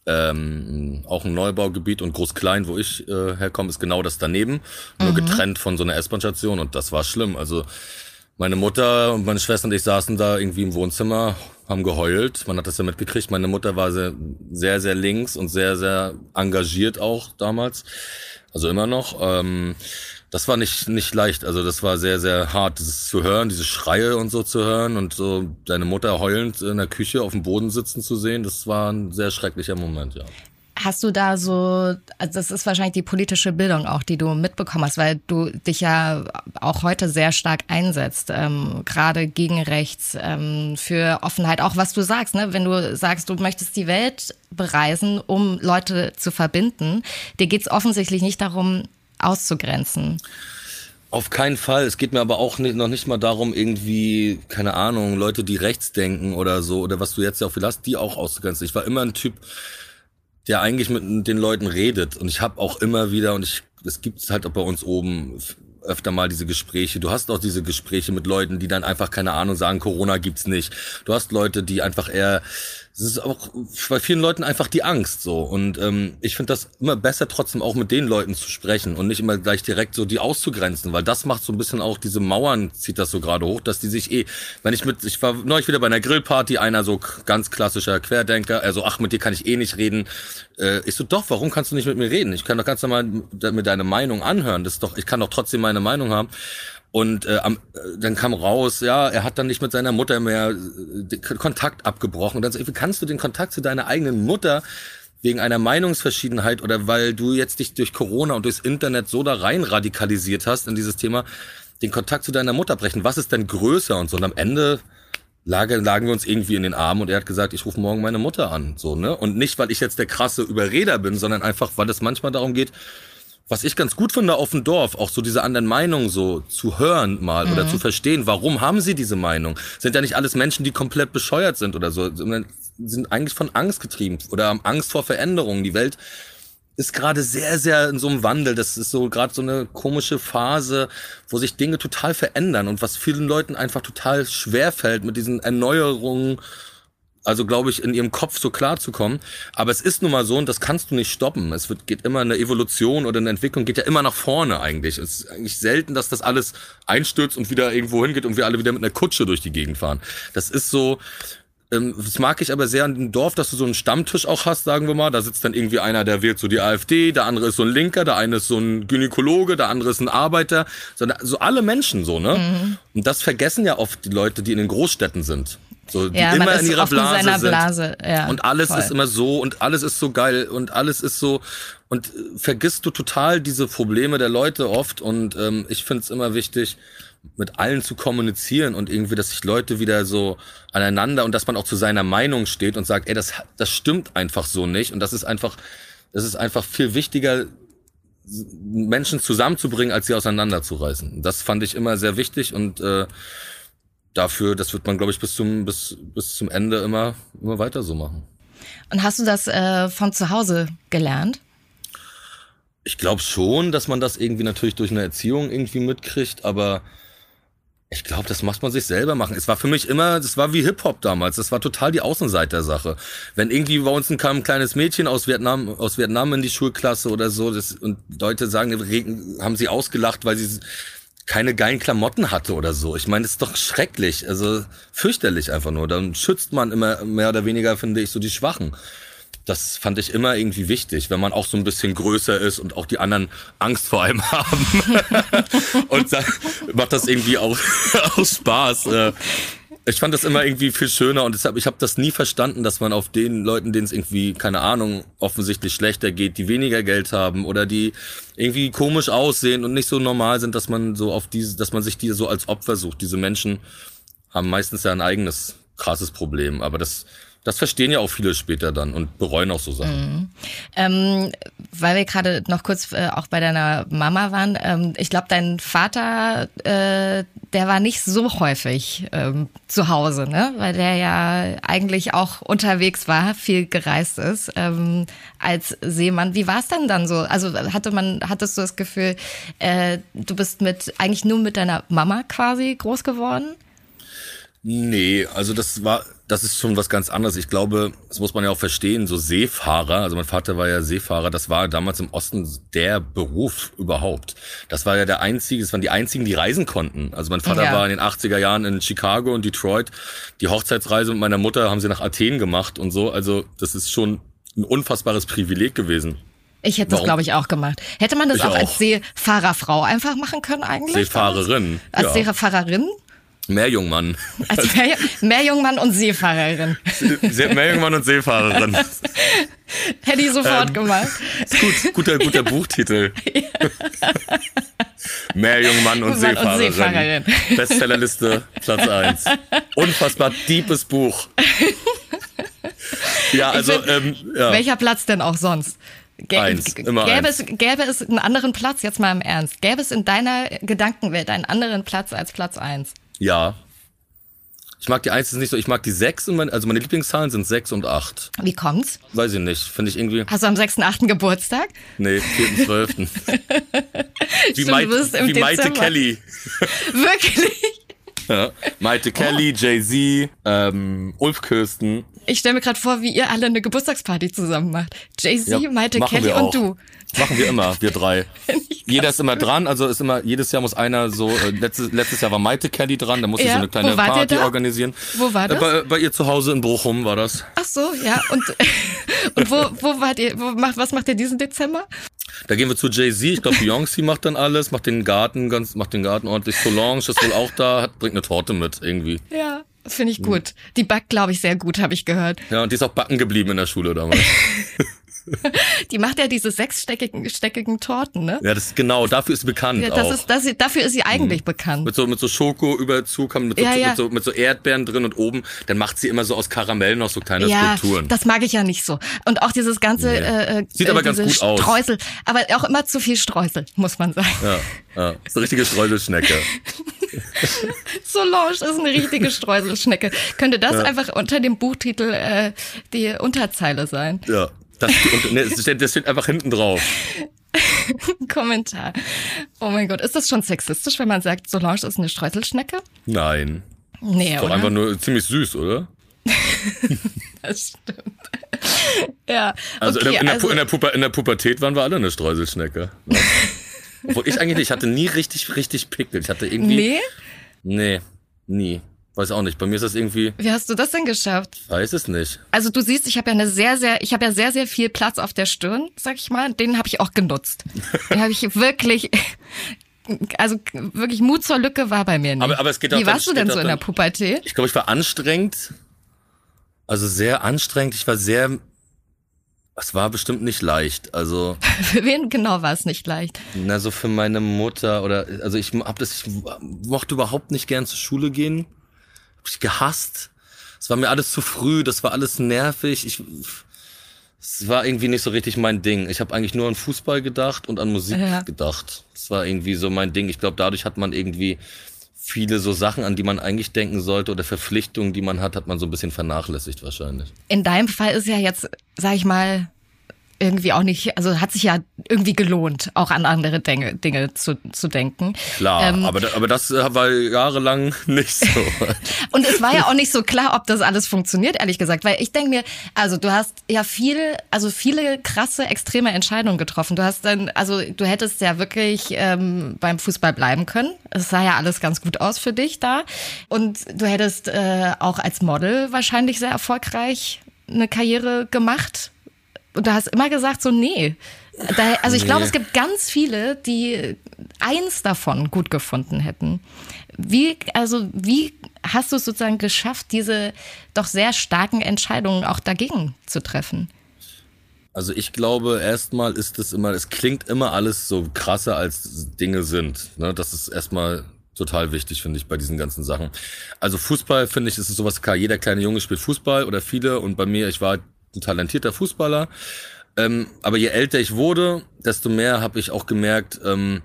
ähm, auch ein Neubaugebiet und Groß-Klein, wo ich äh, herkomme, ist genau das daneben. Nur Mhm. getrennt von so einer S-Bahn-Station und das war schlimm. Also, meine Mutter und meine Schwester und ich saßen da irgendwie im Wohnzimmer, haben geheult. Man hat das ja mitgekriegt. Meine Mutter war sehr, sehr, sehr links und sehr, sehr engagiert auch damals. Also immer noch. Ähm, das war nicht, nicht leicht. Also das war sehr, sehr hart, das zu hören, diese Schreie und so zu hören und so deine Mutter heulend in der Küche auf dem Boden sitzen zu sehen. Das war ein sehr schrecklicher Moment, ja. Hast du da so, also das ist wahrscheinlich die politische Bildung auch, die du mitbekommen hast, weil du dich ja auch heute sehr stark einsetzt, ähm, gerade gegen rechts, ähm, für Offenheit, auch was du sagst, ne? wenn du sagst, du möchtest die Welt bereisen, um Leute zu verbinden, dir geht's offensichtlich nicht darum, auszugrenzen. Auf keinen Fall. Es geht mir aber auch nicht, noch nicht mal darum, irgendwie, keine Ahnung, Leute, die rechts denken oder so, oder was du jetzt ja auch viel hast, die auch auszugrenzen. Ich war immer ein Typ, der eigentlich mit den Leuten redet. Und ich habe auch immer wieder, und ich, es gibt halt auch bei uns oben öfter mal diese Gespräche. Du hast auch diese Gespräche mit Leuten, die dann einfach, keine Ahnung, sagen, Corona gibt's nicht. Du hast Leute, die einfach eher es ist auch bei vielen Leuten einfach die Angst so. Und ähm, ich finde das immer besser, trotzdem auch mit den Leuten zu sprechen und nicht immer gleich direkt so die auszugrenzen, weil das macht so ein bisschen auch diese Mauern, zieht das so gerade hoch, dass die sich eh, wenn ich mit, ich war neulich wieder bei einer Grillparty, einer so ganz klassischer Querdenker, also ach, mit dir kann ich eh nicht reden. Äh, ich so, doch, warum kannst du nicht mit mir reden? Ich kann doch ganz normal mit deine Meinung anhören. Das ist doch, ich kann doch trotzdem meine Meinung haben. Und äh, am, äh, dann kam raus, ja, er hat dann nicht mit seiner Mutter mehr äh, Kontakt abgebrochen. Und dann so, wie kannst du den Kontakt zu deiner eigenen Mutter wegen einer Meinungsverschiedenheit oder weil du jetzt dich durch Corona und durchs Internet so da rein radikalisiert hast in dieses Thema, den Kontakt zu deiner Mutter brechen? Was ist denn größer und so? Und am Ende lagen, lagen wir uns irgendwie in den Armen und er hat gesagt, ich rufe morgen meine Mutter an, so, ne? Und nicht, weil ich jetzt der krasse Überreder bin, sondern einfach, weil es manchmal darum geht, was ich ganz gut finde auf dem Dorf, auch so diese anderen Meinungen so zu hören mal mhm. oder zu verstehen, warum haben sie diese Meinung? Sind ja nicht alles Menschen, die komplett bescheuert sind oder so, sondern sind eigentlich von Angst getrieben oder haben Angst vor Veränderungen. Die Welt ist gerade sehr, sehr in so einem Wandel. Das ist so gerade so eine komische Phase, wo sich Dinge total verändern und was vielen Leuten einfach total schwer fällt mit diesen Erneuerungen also glaube ich, in ihrem Kopf so klar zu kommen. Aber es ist nun mal so und das kannst du nicht stoppen. Es wird, geht immer eine Evolution oder eine Entwicklung geht ja immer nach vorne eigentlich. Es ist eigentlich selten, dass das alles einstürzt und wieder irgendwo hingeht und wir alle wieder mit einer Kutsche durch die Gegend fahren. Das ist so, ähm, das mag ich aber sehr an dem Dorf, dass du so einen Stammtisch auch hast, sagen wir mal. Da sitzt dann irgendwie einer, der wählt so die AfD, der andere ist so ein Linker, der eine ist so ein Gynäkologe, der andere ist ein Arbeiter. So, so alle Menschen so, ne? Mhm. Und das vergessen ja oft die Leute, die in den Großstädten sind. So, die ja, immer in ihrer Blase, in sind. Blase. Ja, und alles voll. ist immer so und alles ist so geil und alles ist so und äh, vergisst du total diese Probleme der Leute oft und ähm, ich finde es immer wichtig, mit allen zu kommunizieren und irgendwie, dass sich Leute wieder so aneinander und dass man auch zu seiner Meinung steht und sagt, ey, das, das stimmt einfach so nicht und das ist einfach, das ist einfach viel wichtiger, Menschen zusammenzubringen, als sie auseinanderzureißen. Das fand ich immer sehr wichtig und äh, dafür, das wird man, glaube ich, bis zum, bis, bis zum Ende immer, immer weiter so machen. Und hast du das äh, von zu Hause gelernt? Ich glaube schon, dass man das irgendwie natürlich durch eine Erziehung irgendwie mitkriegt, aber ich glaube, das muss man sich selber machen. Es war für mich immer, das war wie Hip-Hop damals. Das war total die Außenseiter-Sache. Wenn irgendwie bei uns kam ein kleines Mädchen aus Vietnam, aus Vietnam in die Schulklasse oder so, das, und Leute sagen, haben sie ausgelacht, weil sie keine geilen Klamotten hatte oder so. Ich meine, das ist doch schrecklich, also fürchterlich einfach nur. Dann schützt man immer mehr oder weniger, finde ich, so die Schwachen. Das fand ich immer irgendwie wichtig, wenn man auch so ein bisschen größer ist und auch die anderen Angst vor einem <laughs> haben. und dann macht das irgendwie auch, <laughs> auch Spaß. Ich fand das immer irgendwie viel schöner und deshalb, ich habe das nie verstanden, dass man auf den Leuten, denen es irgendwie, keine Ahnung, offensichtlich schlechter geht, die weniger Geld haben oder die irgendwie komisch aussehen und nicht so normal sind, dass man so auf diese, dass man sich die so als Opfer sucht. Diese Menschen haben meistens ja ein eigenes krasses Problem, aber das das verstehen ja auch viele später dann und bereuen auch so Sachen. Mhm. Ähm, weil wir gerade noch kurz äh, auch bei deiner Mama waren. Ähm, ich glaube, dein Vater, äh, der war nicht so häufig ähm, zu Hause, ne? Weil der ja eigentlich auch unterwegs war, viel gereist ist ähm, als Seemann. Wie war es denn dann so? Also hatte man, hattest du das Gefühl, äh, du bist mit eigentlich nur mit deiner Mama quasi groß geworden? Nee, also das war, das ist schon was ganz anderes. Ich glaube, das muss man ja auch verstehen, so Seefahrer, also mein Vater war ja Seefahrer, das war damals im Osten der Beruf überhaupt. Das war ja der einzige, das waren die einzigen, die reisen konnten. Also mein Vater ja. war in den 80er Jahren in Chicago und Detroit. Die Hochzeitsreise mit meiner Mutter haben sie nach Athen gemacht und so. Also das ist schon ein unfassbares Privileg gewesen. Ich hätte das, glaube ich, auch gemacht. Hätte man das auch, auch, als Seefahrerfrau einfach machen können eigentlich? Seefahrerin. Als ja. Seefahrerin? Meerjungmann. Also Meer, Meerjungmann und Seefahrerin. Meerjungmann und Seefahrerin. <laughs> Hätte ich sofort ähm, gemacht. Gut, guter, guter <laughs> Buchtitel. <laughs> Meerjungmann und, Seefahrerin. und Seefahrerin. Bestsellerliste Platz 1. Unfassbar deepes Buch. Ja, also. Find, ähm, ja. Welcher Platz denn auch sonst? Gä eins, immer gäbe, eins. Es, gäbe es einen anderen Platz, jetzt mal im Ernst, gäbe es in deiner Gedankenwelt einen anderen Platz als Platz 1? Ja. Ich mag die 1 nicht so, ich mag die 6, und mein, also meine Lieblingszahlen sind 6 und 8. Wie kommt's? Weiß ich nicht, finde ich irgendwie. Hast du am 6.8. Geburtstag? Nee, 4.12. <laughs> wie Stimmt, Maite, wie Maite. Kelly. <laughs> Wirklich? Ja. Maite Kelly, Jay-Z, ähm, Ulf Kirsten. Ich stelle mir gerade vor, wie ihr alle eine Geburtstagsparty zusammen macht. Jay-Z, Ja, Maite Kelly und du. Machen wir immer, wir drei. <laughs> Jeder ist immer dran, also ist immer, jedes Jahr muss einer so, äh, letztes, letztes Jahr war Maite Kelly dran, da musste Ja, so eine kleine Party organisieren. Wo war das? Äh, Bei, bei ihr zu Hause in Bochum war das. Ach so, ja. Und, <laughs> und wo, wo wart ihr, wo macht, was macht ihr diesen Dezember? Da gehen wir zu Jay-Z, ich glaube Beyoncé macht dann alles, macht den Garten ganz, macht den Garten ordentlich. Solange ist wohl auch da, hat, bringt eine Torte mit irgendwie. Ja, finde ich Mhm. gut. Die backt, glaube ich, sehr gut, habe ich gehört. Ja, und die ist auch backen geblieben in der Schule damals. <laughs> <laughs> Die macht ja diese sechssteckigen steckigen Torten, ne? ja, das ist genau, dafür ist sie bekannt Ja, das auch. ist, das, dafür ist sie eigentlich bekannt. mit so, mit so Schoko-Überzug, mit so, Ja, ja. Mit, so, mit so Erdbeeren drin und oben, dann macht sie immer so aus Karamell noch so kleine Ja, Skulpturen. das mag ich ja nicht so. Und auch dieses ganze Nee. äh, äh, Sieht aber äh, ganz diese gut aus. Streusel, aber auch immer zu viel Streusel, muss man sagen. Ja, ja. Ist eine richtige Streuselschnecke. <laughs> Solange ist eine richtige Streuselschnecke. Könnte das Ja. einfach unter dem Buchtitel äh, die Unterzeile sein? Ja. Das, und, ne, das, steht, einfach hinten drauf. <laughs> Kommentar. Oh mein Gott, ist das schon sexistisch, wenn man sagt, Solange ist eine Streuselschnecke? Nein. Nee, Ist doch oder? einfach nur ziemlich süß, oder? <laughs> Das stimmt. ja, Also, okay, in, der, in, der, also in, der Puber, in der Pubertät waren wir alle eine Streuselschnecke. Ja. <laughs> Obwohl ich eigentlich nicht, ich hatte nie richtig, richtig Pickel. Ich hatte irgendwie. Nee? Nee, nie. Weiß auch nicht. Bei mir ist das irgendwie, Wie hast du das denn geschafft? weiß es nicht. Also du siehst, ich habe ja eine sehr, sehr, ich habe ja sehr, sehr viel Platz auf der Stirn, sag ich mal. Den habe ich auch genutzt. <laughs> Den habe ich wirklich, also wirklich Mut zur Lücke war bei mir nicht. Aber- aber es geht auch Wie dann- warst du steht denn so in der dann- Pubertät? Ich glaube, ich war anstrengend. Also sehr anstrengend. Ich war sehr. Es war bestimmt nicht leicht. Also, <laughs> Für wen genau war es nicht leicht? na, so für meine Mutter oder. Also, ich hab das. Ich mochte überhaupt nicht gern zur Schule gehen. Ich gehasst. Es war mir alles zu früh. Das war alles nervig. Ich. Es war irgendwie nicht so richtig mein Ding. Ich habe eigentlich nur an Fußball gedacht und an Musik Ja. gedacht. Das war irgendwie so mein Ding. Ich glaube, dadurch hat man irgendwie viele so Sachen, an die man eigentlich denken sollte oder Verpflichtungen, die man hat, hat man so ein bisschen vernachlässigt wahrscheinlich. In deinem Fall ist ja jetzt, sag ich mal, irgendwie auch nicht, also hat sich ja irgendwie gelohnt, auch an andere Dinge, Dinge zu, zu denken. Klar, Ähm, aber, da- aber das äh, war jahrelang <laughs> nicht so. <laughs> Und es war ja auch nicht so klar, ob das alles funktioniert, ehrlich gesagt. Weil ich denke mir, also du hast ja viel, also viele krasse, extreme Entscheidungen getroffen. Du hast dann, also du hättest ja wirklich ähm, beim Fußball bleiben können. Es sah ja alles ganz gut aus für dich da. Und du hättest äh, auch als Model wahrscheinlich sehr erfolgreich eine Karriere gemacht. Und du hast immer gesagt, so, nee. Da, also ich Nee. glaube, es gibt ganz viele, die eins davon gut gefunden hätten. Wie, also, wie hast du es sozusagen geschafft, diese doch sehr starken Entscheidungen auch dagegen zu treffen? Also ich glaube, erstmal ist es immer, es klingt immer alles so krasser, als Dinge sind. Ne? Das ist erstmal total wichtig, finde ich, bei diesen ganzen Sachen. Also Fußball, finde ich, ist es sowas klar. Jeder kleine Junge spielt Fußball oder viele. Und bei mir, ich war ein talentierter Fußballer. Ähm, aber je älter ich wurde, desto mehr habe ich auch gemerkt, ähm,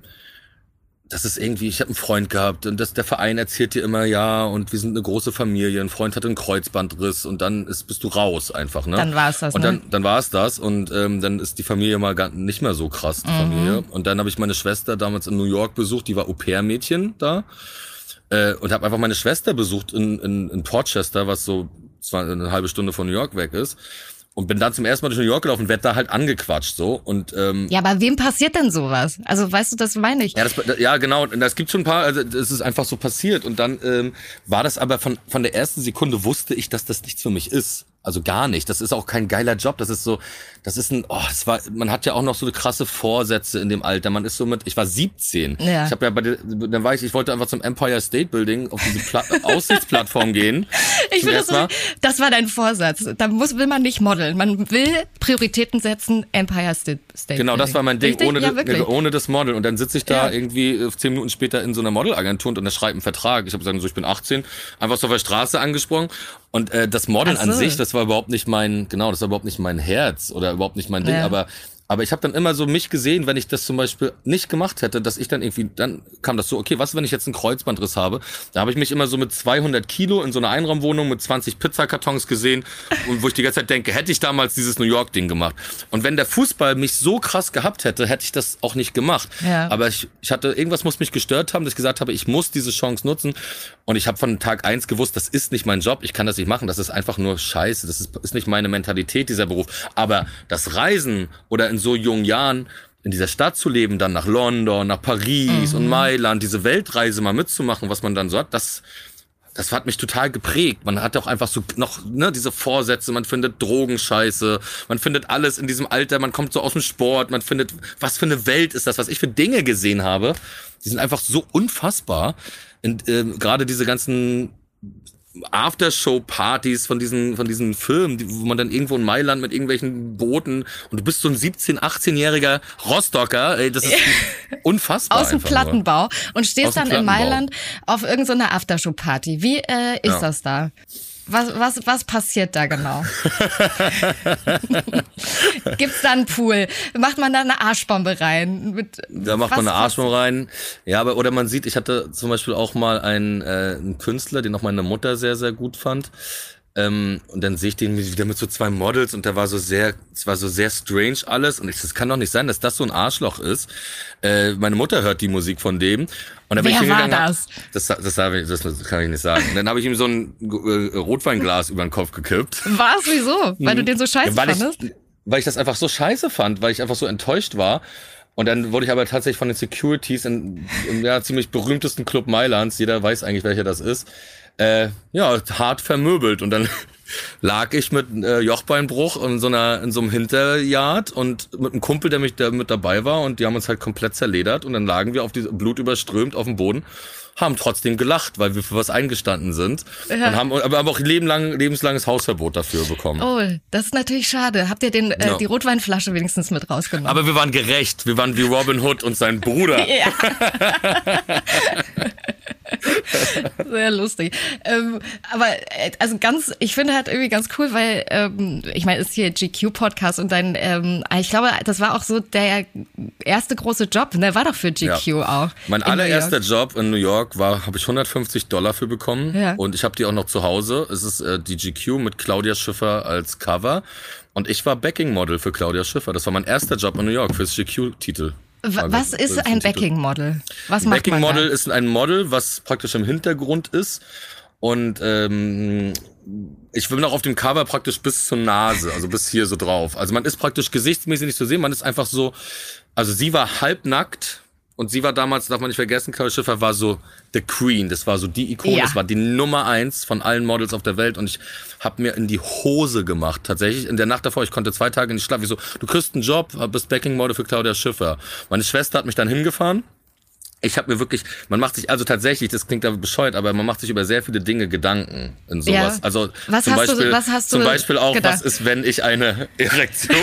das ist irgendwie, ich habe einen Freund gehabt und das, der Verein erzählt dir immer, ja, und wir sind eine große Familie, ein Freund hatte einen Kreuzbandriss und dann ist, bist du raus einfach, ne? Dann war's das, Und ne? dann, dann war es das und ähm, dann ist die Familie mal gar nicht mehr so krass, die Mhm. Familie. Und dann habe ich meine Schwester damals in New York besucht, die war Au-pair-Mädchen da äh, und habe einfach meine Schwester besucht in, in, in Portchester, was so zwar eine halbe Stunde von New York weg ist. Und bin dann zum ersten Mal durch New York gelaufen und werd da halt angequatscht so. Und ähm, Ja, aber wem passiert denn sowas? Also, weißt du, das meine ich. ja, das, ja, genau. Und das gibt schon ein paar, also es ist einfach so passiert. Und dann ähm, war das aber von, von der ersten Sekunde wusste ich, dass das nichts für mich ist. Also gar nicht. Das ist auch kein geiler Job. Das ist so, das ist ein, oh, das war, man hat ja auch noch so krasse Vorsätze in dem Alter. Man ist so mit, ich war 17. Ja. Ich habe ja bei der, dann war ich, ich wollte einfach zum Empire State Building auf diese Pla <laughs> Aussichtsplattform gehen. Ich finde, das, so- das war dein Vorsatz. Da muss, will man nicht modeln. Man will Prioritäten setzen, Empire State. State Genau, das Building. war mein Ding, Richtig? ohne, ja, das, ohne das Model. Und dann sitze ich da Ja. irgendwie äh, zehn Minuten später in so einer Modelagentur und unterschreibe einen Vertrag. Ich habe gesagt, so, ich bin 18, einfach so auf der Straße angesprochen. Und äh, das Modeln Ach an so. sich, das war überhaupt nicht mein, genau, das war überhaupt nicht mein Herz oder überhaupt nicht mein Ding. Ja. Aber Aber ich habe dann immer so mich gesehen, wenn ich das zum Beispiel nicht gemacht hätte, dass ich dann irgendwie, dann kam das so, okay, was, wenn ich jetzt einen Kreuzbandriss habe? Da habe ich mich immer so mit 200 Kilo in so einer Einraumwohnung mit 20 Pizzakartons gesehen und wo ich die ganze Zeit denke, hätte ich damals dieses New York-Ding gemacht. Und wenn der Fußball mich so krass gehabt hätte, hätte ich das auch nicht gemacht. Ja. Aber ich, ich hatte, irgendwas muss mich gestört haben, dass ich gesagt habe, ich muss diese Chance nutzen. Und ich habe von Tag eins gewusst, das ist nicht mein Job, ich kann das nicht machen, das ist einfach nur scheiße, das ist, ist nicht meine Mentalität, dieser Beruf. Aber das Reisen oder in so jungen Jahren in dieser Stadt zu leben, dann nach London, nach Paris Mhm. und Mailand, diese Weltreise mal mitzumachen, was man dann so hat, das, das hat mich total geprägt. Man hat auch einfach so noch ne, diese Vorsätze, man findet Drogenscheiße, man findet alles in diesem Alter, man kommt so aus dem Sport, man findet, was für eine Welt ist das, was ich für Dinge gesehen habe. Die sind einfach so unfassbar. Und, ähm, Gerade diese ganzen Aftershow-Partys von diesen, von diesen Filmen, wo man dann irgendwo in Mailand mit irgendwelchen Booten und du bist so ein 17-, 18-jähriger Rostocker, ey, das ist <laughs> unfassbar. Aus dem einfach nur. Plattenbau und stehst dann in Plattenbau. Mailand auf irgendeiner Aftershow-Party. Wie äh, ist Ja. das da? Was, was, was passiert da genau? <laughs> Gibt's da einen Pool? Macht man da eine Arschbombe rein? Mit, Da macht was- man eine Arschbombe rein. Ja, aber oder man sieht, ich hatte zum Beispiel auch mal einen, äh, einen Künstler, den auch meine Mutter sehr, sehr gut fand. Ähm, und dann sehe ich den wieder mit so zwei Models und der war so sehr, es war so sehr strange alles. Und ich, das kann doch nicht sein, dass das so ein Arschloch ist. Äh, meine Mutter hört die Musik von dem. Und dann bin Wer ich war das? Das, das, ich, das kann ich nicht sagen. Und dann habe ich ihm so ein äh, Rotweinglas über den Kopf gekippt. Was? Wieso? Weil du den so scheiße Ja, weil fandest? Ich, weil ich das einfach so scheiße fand, weil ich einfach so enttäuscht war. Und dann wurde ich aber tatsächlich von den Securities in, im ja, ziemlich berühmtesten Club Mailands, jeder weiß eigentlich, welcher das ist, äh, ja, hart vermöbelt. Und dann <laughs> lag ich mit äh, Jochbeinbruch in so einer in so einem Hinterjard und mit einem Kumpel, der mich der mit dabei war und die haben uns halt komplett zerledert und dann lagen wir auf die Blut überströmt auf dem Boden haben trotzdem gelacht, weil wir für was eingestanden sind Ja. und haben aber auch lebenlang lebenslanges Hausverbot dafür bekommen. Oh, das ist natürlich schade. Habt ihr den, äh, Ja. die Rotweinflasche wenigstens mit rausgenommen? Aber wir waren gerecht. Wir waren wie Robin Hood und sein Bruder. <laughs> Ja. <laughs> <laughs> Sehr lustig. Ähm, aber äh, also ganz, ich finde halt irgendwie ganz cool, weil ähm, ich meine, es ist hier GQ-Podcast und dann, ähm, ich glaube, das war auch so der erste große Job, ne? War doch für GQ Ja. auch. Mein allererster. Job in New York war, habe ich 150 Dollar für bekommen Ja. und ich habe die auch noch zu Hause. Es ist äh, die GQ mit Claudia Schiffer als Cover und ich war Backing-Model für Claudia Schiffer. Das war mein erster Job in New York fürs GQ-Titel. Wa- Was ist ein Backing-Model? Was Ein macht man Backing-Model ist ein Model, was praktisch im Hintergrund ist und ähm, ich bin auch auf dem Cover praktisch bis zur Nase, also bis hier so drauf. Also man ist praktisch gesichtsmäßig nicht zu sehen, man ist einfach so, also sie war halbnackt und sie war damals, darf man nicht vergessen, Claudia Schiffer war so the Queen, das war so die Ikone, Ja. das war die Nummer eins von allen Models auf der Welt und ich habe mir in die Hose gemacht, tatsächlich. In der Nacht davor, ich konnte zwei Tage nicht schlafen. Ich so, du kriegst einen Job, bist Backing-Model für Claudia Schiffer. Meine Schwester hat mich dann hingefahren ich habe mir wirklich, man macht sich also tatsächlich, das klingt aber bescheuert, aber man macht sich über sehr viele Dinge Gedanken in sowas. Ja. Also Was zum hast du- Beispiel, was zum Beispiel auch, gedacht? was ist, wenn ich eine <laughs> Erektion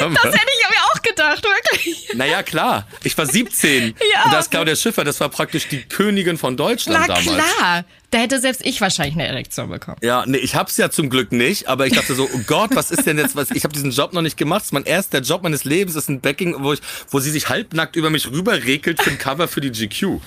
bekomme? <laughs> Das hätte ich mir auch gedacht, wirklich. Naja, klar. Ich war 17 <laughs> Ja. und da ist Claudia Schiffer, das war praktisch die Königin von Deutschland Na damals. klar, da hätte selbst ich wahrscheinlich eine Erektion bekommen. Ja, nee, ich hab's ja zum Glück nicht, aber ich dachte so, oh Gott, was ist denn jetzt, was, ich habe diesen Job noch nicht gemacht, das ist mein erster Job meines Lebens, das ist ein Backing, wo ich, wo sie sich halbnackt über mich rüberrekelt für ein Cover für die GQ.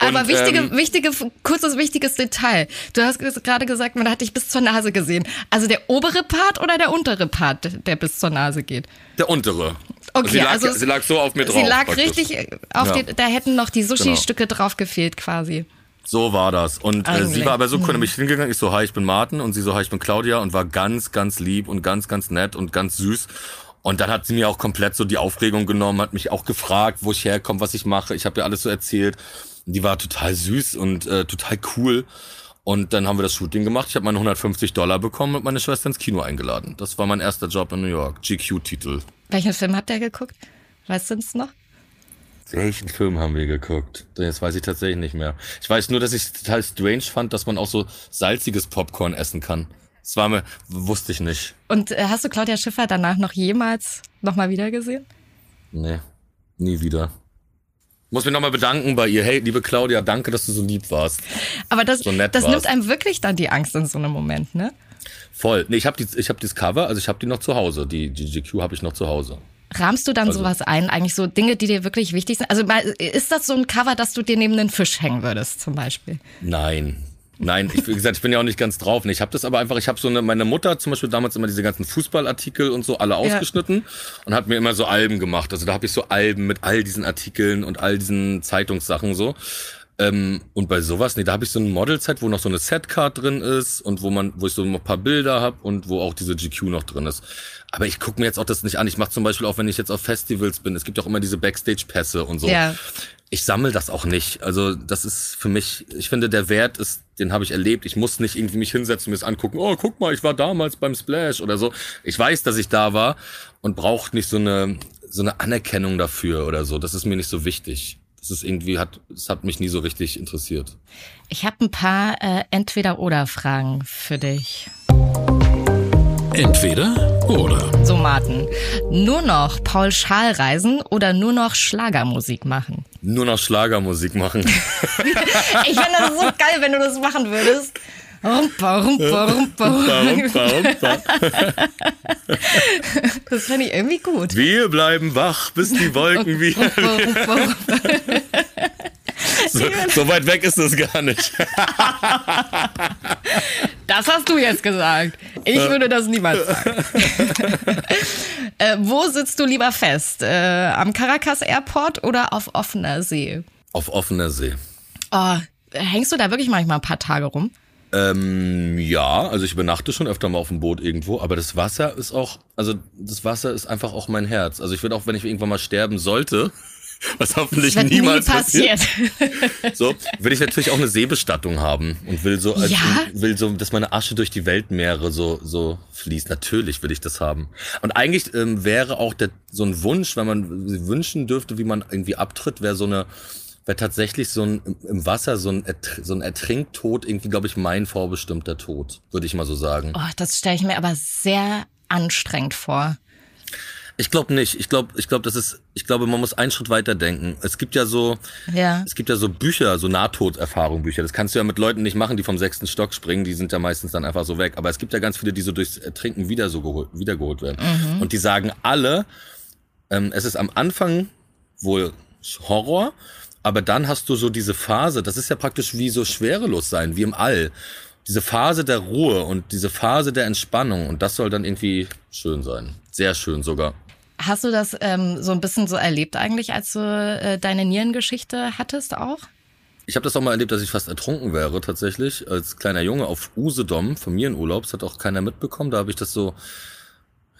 Aber Und, wichtige, ähm, wichtige, kurzes, wichtiges Detail. Du hast gerade gesagt, man hat dich bis zur Nase gesehen. Also der obere Part oder der untere Part, der bis zur Nase geht? Der untere. Okay, sie, lag, also sie lag so auf mir drauf. Sie lag praktisch. richtig auf Ja. die, da hätten noch die Sushi-Stücke drauf gefehlt quasi. So war das. Und äh, sie war aber so cool, Hm. nämlich hingegangen. Ich so, hi, ich bin Martin. Und sie so, hi, ich bin Claudia. Und war ganz, ganz lieb und ganz, ganz nett und ganz süß. Und dann hat sie mir auch komplett so die Aufregung genommen, hat mich auch gefragt, wo ich herkomme, was ich mache. Ich habe ihr alles so erzählt. Die war total süß und äh, total cool. Und dann haben wir das Shooting gemacht. Ich habe meine 150 Dollar bekommen und meine Schwester ins Kino eingeladen. Das war mein erster Job in New York. GQ-Titel. Welchen Film habt ihr geguckt? Weißt du es noch? Welchen Film haben wir geguckt? Jetzt weiß ich tatsächlich nicht mehr. Ich weiß nur, dass ich es total strange fand, dass man auch so salziges Popcorn essen kann. Das war mir, wusste ich nicht. Und äh, hast du Claudia Schiffer danach noch jemals nochmal wieder gesehen? Nee, nie wieder. Muss mich nochmal bedanken bei ihr. Hey, liebe Claudia, danke, dass du so lieb warst. Aber das, So das war's. nimmt einem wirklich dann die Angst in so einem Moment, ne? Voll. Nee, ich habe die, ich hab dieses Cover, also ich habe die noch zu Hause. Die, die GQ habe ich noch zu Hause. Rahmst du dann Also- sowas ein? Eigentlich so Dinge, die dir wirklich wichtig sind? Also ist das so ein Cover, dass du dir neben einen Fisch hängen würdest, zum Beispiel? Nein. Nein, ich, wie gesagt, ich bin ja auch nicht ganz drauf. Ich habe das aber einfach, ich habe so eine, meine Mutter zum Beispiel damals immer diese ganzen Fußballartikel und so alle ausgeschnitten und hat mir immer so Alben gemacht. Also da habe ich so Alben mit all diesen Artikeln und all diesen Zeitungssachen so. Ähm, und bei sowas, nee, da habe ich so eine Modelzeit, wo noch so eine Setcard drin ist und wo man, wo ich so ein paar Bilder habe und wo auch diese GQ noch drin ist. Aber ich gucke mir jetzt auch das nicht an. Ich mache zum Beispiel auch, wenn ich jetzt auf Festivals bin, es gibt auch immer diese Backstage-Pässe und so. Ja. Ich sammle das auch nicht. Also das ist für mich, ich finde, der Wert ist, den habe ich erlebt. Ich muss nicht irgendwie mich hinsetzen und mir das angucken. Oh, guck mal, ich war damals beim Splash oder so. Ich weiß, dass ich da war und braucht nicht so eine so eine Anerkennung dafür oder so. Das ist mir nicht so wichtig. Das ist irgendwie hat, das hat mich nie so richtig interessiert. Ich habe ein paar äh, Entweder-Oder-Fragen für dich. Entweder oder. So, Martin. Nur noch Paul Schaal reisen oder nur noch Schlagermusik machen? Nur noch Schlagermusik machen. <laughs> Ich finde das so geil, wenn du das machen würdest. Rumpa, rumpa, rumpa. Rumpa, rumpa, <laughs> Das finde ich irgendwie gut. Wir bleiben wach, bis die Wolken wieder. Rumpa, rumpa, rumpa. So, so weit weg ist es gar nicht. Das hast du jetzt gesagt. Ich würde das niemals sagen. <laughs> äh, wo sitzt du lieber fest? Äh, am Caracas Airport oder auf offener See? Auf offener See. Oh, hängst du da wirklich manchmal ein paar Tage rum? Ähm, ja, also ich übernachte schon öfter mal auf dem Boot irgendwo, aber das Wasser ist auch, also das Wasser ist einfach auch mein Herz. Also ich würde auch, wenn ich irgendwann mal sterben sollte, <laughs> was hoffentlich niemals nie passiert. so, will ich natürlich auch eine Seebestattung haben und will so, als, Ja? will so, dass meine Asche durch die Weltmeere so, so fließt. Natürlich will ich das haben. Und eigentlich ähm, wäre auch der, so ein Wunsch, wenn man wünschen dürfte, wie man irgendwie abtritt, wäre so eine, wäre tatsächlich so ein, im- Wasser so ein, so ein Ertrinktod irgendwie, glaube ich, mein vorbestimmter Tod, würde ich mal so sagen. Oh, das stelle ich mir aber sehr anstrengend vor. Ich glaube nicht. Ich glaube, ich glaube, das ist, ich glaube, man muss einen Schritt weiter denken. Es gibt ja so, Ja. es gibt ja so Bücher, so Nahtoderfahrung-Bücher. Das kannst du ja mit Leuten nicht machen, die vom sechsten Stock springen. Die sind ja meistens dann einfach so weg. Aber es gibt ja ganz viele, die so durchs Ertrinken wieder so geholt, wiedergeholt werden. Mhm. Und die sagen alle, ähm, es ist am Anfang wohl Horror, aber dann hast du so diese Phase, das ist ja praktisch wie so schwerelos sein, wie im All. Diese Phase der Ruhe und diese Phase der Entspannung. Und das soll dann irgendwie schön sein. Sehr schön sogar. Hast du das ähm, so ein bisschen so erlebt eigentlich, als du äh, deine Nierengeschichte hattest auch? Ich habe das auch mal erlebt, dass ich fast ertrunken wäre, tatsächlich, als kleiner Junge auf Usedom, Familienurlaub. Das hat auch keiner mitbekommen. Da habe ich das so,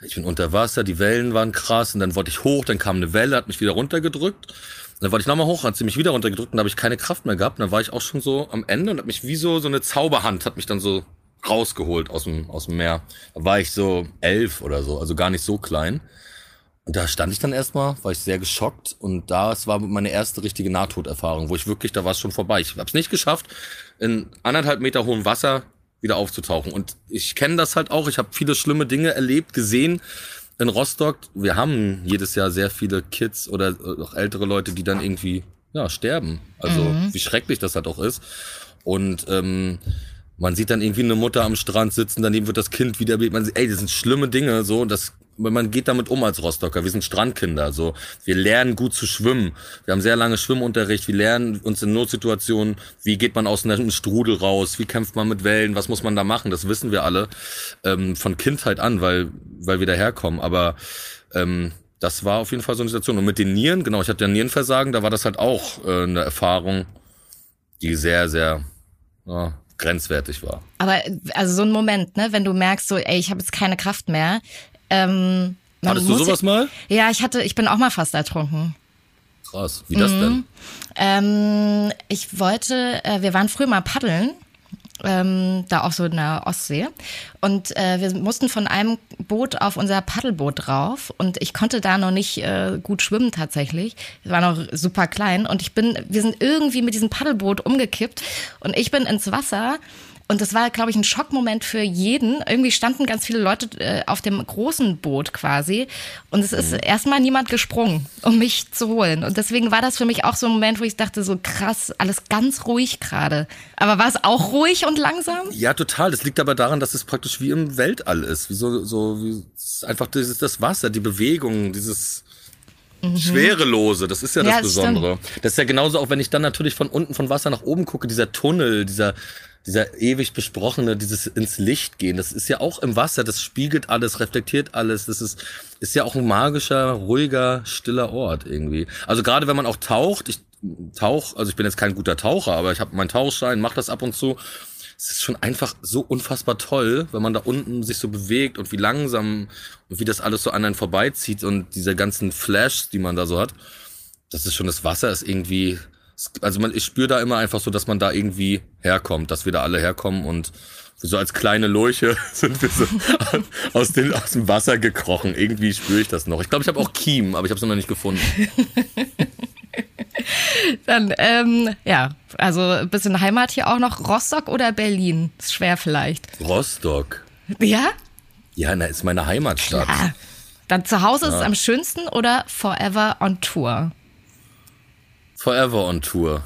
ich bin unter Wasser, die Wellen waren krass und dann wollte ich hoch, dann kam eine Welle, hat mich wieder runtergedrückt. Dann wollte ich nochmal hoch, hat sie mich wieder runtergedrückt und da habe ich keine Kraft mehr gehabt. Und dann war ich auch schon so am Ende und hat mich wie so, so eine Zauberhand hat mich dann so rausgeholt aus dem, aus dem Meer. Da war ich so elf oder so, also gar nicht so klein. Und da stand ich dann erstmal, war ich sehr geschockt und das war meine erste richtige Nahtoderfahrung, wo ich wirklich, da war es schon vorbei. Ich habe es nicht geschafft, in anderthalb Meter hohem Wasser wieder aufzutauchen. Und ich kenne das halt auch. Ich habe viele schlimme Dinge erlebt, gesehen in Rostock. Wir haben jedes Jahr sehr viele Kids oder auch ältere Leute, die dann irgendwie ja sterben. Also Mhm. wie schrecklich das halt auch ist. Und ähm, man sieht dann irgendwie eine Mutter am Strand sitzen, daneben wird das Kind wieder, man sieht, ey, das sind schlimme Dinge, so, das, man geht damit um als Rostocker. Wir sind Strandkinder, so. Wir lernen gut zu schwimmen. Wir haben sehr lange Schwimmunterricht. Wir lernen uns in Notsituationen, wie geht man aus einem Strudel raus? Wie kämpft man mit Wellen? Was muss man da machen? Das wissen wir alle, ähm, von Kindheit an, weil, weil wir daherkommen. Aber, ähm, das war auf jeden Fall so eine Situation. Und mit den Nieren, genau, ich hatte ja Nierenversagen, da war das halt auch äh, eine Erfahrung, die sehr, sehr ja, grenzwertig war. Aber also so ein Moment, ne, wenn du merkst, so, ey, ich habe jetzt keine Kraft mehr. Ähm, Hattest du sowas ja, mal? Ja, ich hatte, ich bin auch mal fast ertrunken. Krass. Wie das Mhm. denn? Ähm, ich wollte, äh, wir waren früher mal paddeln, ähm, da auch so in der Ostsee. Und äh, wir mussten von einem Boot auf unser Paddelboot drauf. Und ich konnte da noch nicht äh, gut schwimmen tatsächlich. Wir waren noch super klein. Und ich bin, wir sind irgendwie mit diesem Paddelboot umgekippt. Und ich bin ins Wasser. Und das war, glaube ich, ein Schockmoment für jeden. Irgendwie standen ganz viele Leute äh, auf dem großen Boot quasi. Und es ist erstmal niemand gesprungen, um mich zu holen. Und deswegen war das für mich auch so ein Moment, wo ich dachte, so krass, alles ganz ruhig gerade. Aber war es auch ruhig und langsam? Ja, total. Das liegt aber daran, dass es praktisch wie im Weltall ist. Wie so, so wie einfach dieses, das Wasser, die Bewegung, dieses Schwerelose, das ist ja das Ja, das Besondere. Das ist ja genauso auch, wenn ich dann natürlich von unten von Wasser nach oben gucke, dieser Tunnel, dieser, dieser ewig besprochene, dieses ins Licht gehen, das ist ja auch im Wasser, das spiegelt alles, reflektiert alles, das ist, ist ja auch ein magischer, ruhiger, stiller Ort irgendwie. Also gerade wenn man auch taucht, ich tauch, also ich bin jetzt kein guter Taucher, aber ich habe meinen Tauchschein, mach das ab und zu. Es ist schon einfach so unfassbar toll, wenn man da unten sich so bewegt und wie langsam und wie das alles so an einen vorbeizieht und diese ganzen Flashs, die man da so hat. Das ist schon, das Wasser ist irgendwie, also man, ich spüre da immer einfach so, dass man da irgendwie herkommt, dass wir da alle herkommen und so als kleine Lurche <laughs> sind wir so <laughs> aus, den, aus dem Wasser gekrochen. Irgendwie spüre ich das noch. Ich glaube, ich habe auch Kiem, aber ich habe es noch nicht gefunden. <laughs> <laughs> Dann, ähm, ja, also ein bisschen Heimat hier auch noch. Rostock oder Berlin? Ist schwer vielleicht. Rostock. Ja? Ja, na, ist meine Heimatstadt. Ja. Dann zu Hause ist es Ja. am schönsten oder forever on Tour? Forever on Tour.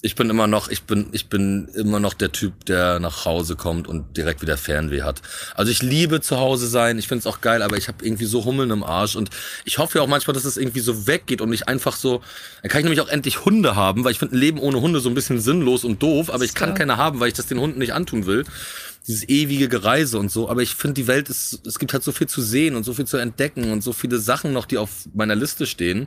Ich bin immer noch, ich bin, ich bin immer noch der Typ, der nach Hause kommt und direkt wieder Fernweh hat. Also ich liebe zu Hause sein, ich find's auch geil, aber ich habe irgendwie so Hummeln im Arsch und ich hoffe ja auch manchmal, dass es irgendwie so weggeht und nicht einfach so. Dann kann ich nämlich auch endlich Hunde haben, weil ich finde ein Leben ohne Hunde so ein bisschen sinnlos und doof, aber ich kann keine haben, weil ich das den Hunden nicht antun will. Dieses ewige Gereise und so. Aber ich finde, die Welt ist, es gibt halt so viel zu sehen und so viel zu entdecken und so viele Sachen noch, die auf meiner Liste stehen.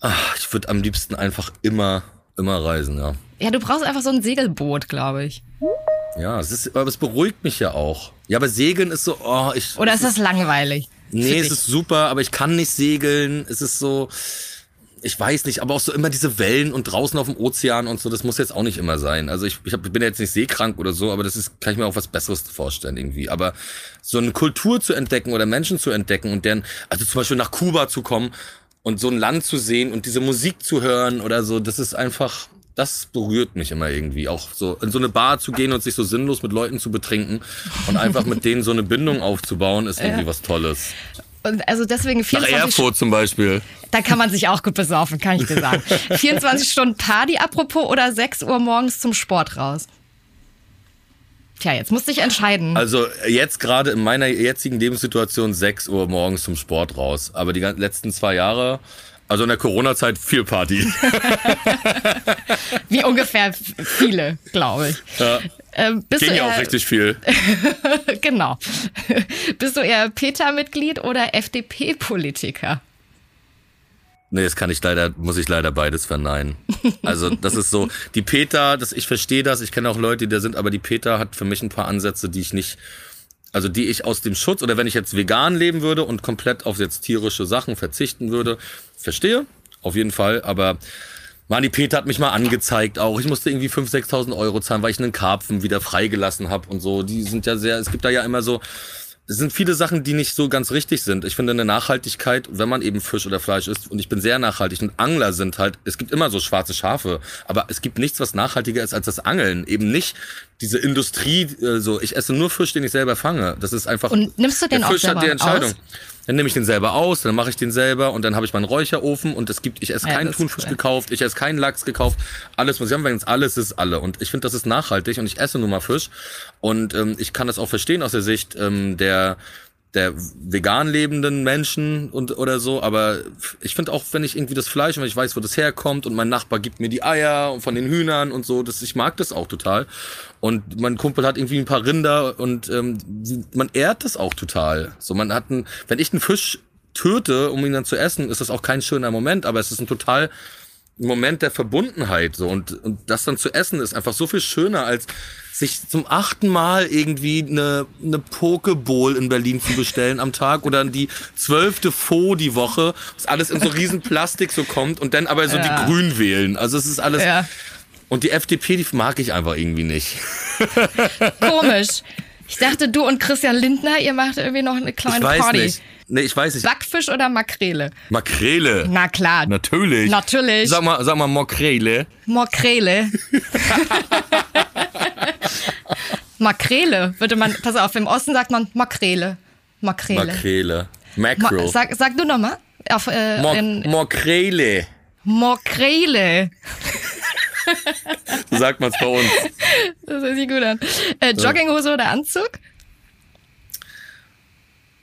Ach, ich würde am liebsten einfach immer, immer reisen, ja. Ja, du brauchst einfach so ein Segelboot, glaube ich. Ja, es ist, aber es beruhigt mich ja auch. Ja, aber Segeln ist so, oh, ich. Oder ist das langweilig? Nee, es ist super, aber ich kann nicht segeln. Es ist so, ich weiß nicht, aber auch so immer diese Wellen und draußen auf dem Ozean und so, das muss jetzt auch nicht immer sein. Also ich, ich, hab, ich bin jetzt nicht seekrank oder so, aber das ist, kann ich mir auch was Besseres vorstellen irgendwie. Aber so eine Kultur zu entdecken oder Menschen zu entdecken und deren, also zum Beispiel nach Kuba zu kommen und so ein Land zu sehen und diese Musik zu hören oder so, das ist einfach, das berührt mich immer irgendwie. Auch so in so eine Bar zu gehen und sich so sinnlos mit Leuten zu betrinken und einfach mit denen so eine Bindung aufzubauen, ist irgendwie Ja. was Tolles. Und also deswegen Nach 24 Erfurt zum Beispiel. Da kann man sich auch gut besaufen, kann ich dir sagen. <laughs> 24 Stunden Party apropos oder 6 Uhr morgens zum Sport raus? Tja, jetzt musst du dich entscheiden. Also jetzt gerade in meiner jetzigen Lebenssituation 6 Uhr morgens zum Sport raus. Aber die letzten zwei Jahre, also in der Corona-Zeit viel Party. <laughs> Wie ungefähr viele, glaube ich. ja. Ähm, bist Ging ja auch richtig viel. <laughs> genau. <laughs> Bist du eher Peter-Mitglied oder FDP-Politiker? Nee, das kann ich leider, muss ich leider beides verneinen. Also das ist so, die Peter, das, ich verstehe das, ich kenne auch Leute, die da sind, aber die Peter hat für mich ein paar Ansätze, die ich nicht, also die ich aus dem Schutz, oder wenn ich jetzt vegan leben würde und komplett auf jetzt tierische Sachen verzichten würde, verstehe, auf jeden Fall, aber Mann, die Peter hat mich mal angezeigt auch. Ich musste irgendwie 5.000, 6.000 Euro zahlen, weil ich einen Karpfen wieder freigelassen habe und so. Die sind ja sehr, es gibt da ja immer so, es sind viele Sachen, die nicht so ganz richtig sind. Ich finde eine Nachhaltigkeit, wenn man eben Fisch oder Fleisch isst, und ich bin sehr nachhaltig und Angler sind halt, es gibt immer so schwarze Schafe, aber es gibt nichts, was nachhaltiger ist als das Angeln. Eben nicht diese Industrie, äh, so, ich esse nur Fisch, den ich selber fange. Das ist einfach. Und nimmst du den der auch Fisch hat die selber Entscheidung. aus? Dann nehme ich den selber aus, dann mache ich den selber und dann habe ich meinen Räucherofen und es gibt, ich esse Ja, keinen Thunfisch cool. gekauft, ich esse keinen Lachs gekauft, alles muss ich haben, weil alles ist alle. Und ich finde, das ist nachhaltig und ich esse nun mal Fisch. Und ähm, ich kann das auch verstehen aus der Sicht ähm, der der vegan lebenden Menschen und oder so, aber ich finde auch, wenn ich irgendwie das Fleisch, wenn ich weiß, wo das herkommt und mein Nachbar gibt mir die Eier und von den Hühnern und so, das ich mag das auch total. Und mein Kumpel hat irgendwie ein paar Rinder und ähm, man ehrt das auch total. So man hat ein, wenn ich einen Fisch töte, um ihn dann zu essen, ist das auch kein schöner Moment, aber es ist ein total Moment der Verbundenheit so und, und das dann zu essen ist einfach so viel schöner als sich zum achten Mal irgendwie eine, eine Pokeball in Berlin zu bestellen am Tag oder die zwölfte Faux die Woche, was alles in so riesen Plastik so kommt und dann aber so Ja. die Grün wählen. Also es ist alles Ja. und die FDP, die mag ich einfach irgendwie nicht. Komisch. Ich dachte, du und Christian Lindner, ihr macht irgendwie noch eine kleine ich weiß Party. nicht. Nee, ich weiß nicht. Backfisch oder Makrele? Makrele. Na klar. Natürlich. Natürlich. Sag mal, sag mal Makrele. Makrele. <laughs> Makrele würde man, pass auf, im Osten sagt man Makrele. Makrele. Makrele. Ma Mackerel. sag, sag du nochmal. Auf, äh, Mo in, Mokrele. Makrele. So sagt man es bei uns. Das hört sich gut an. Äh, Jogginghose oder Anzug?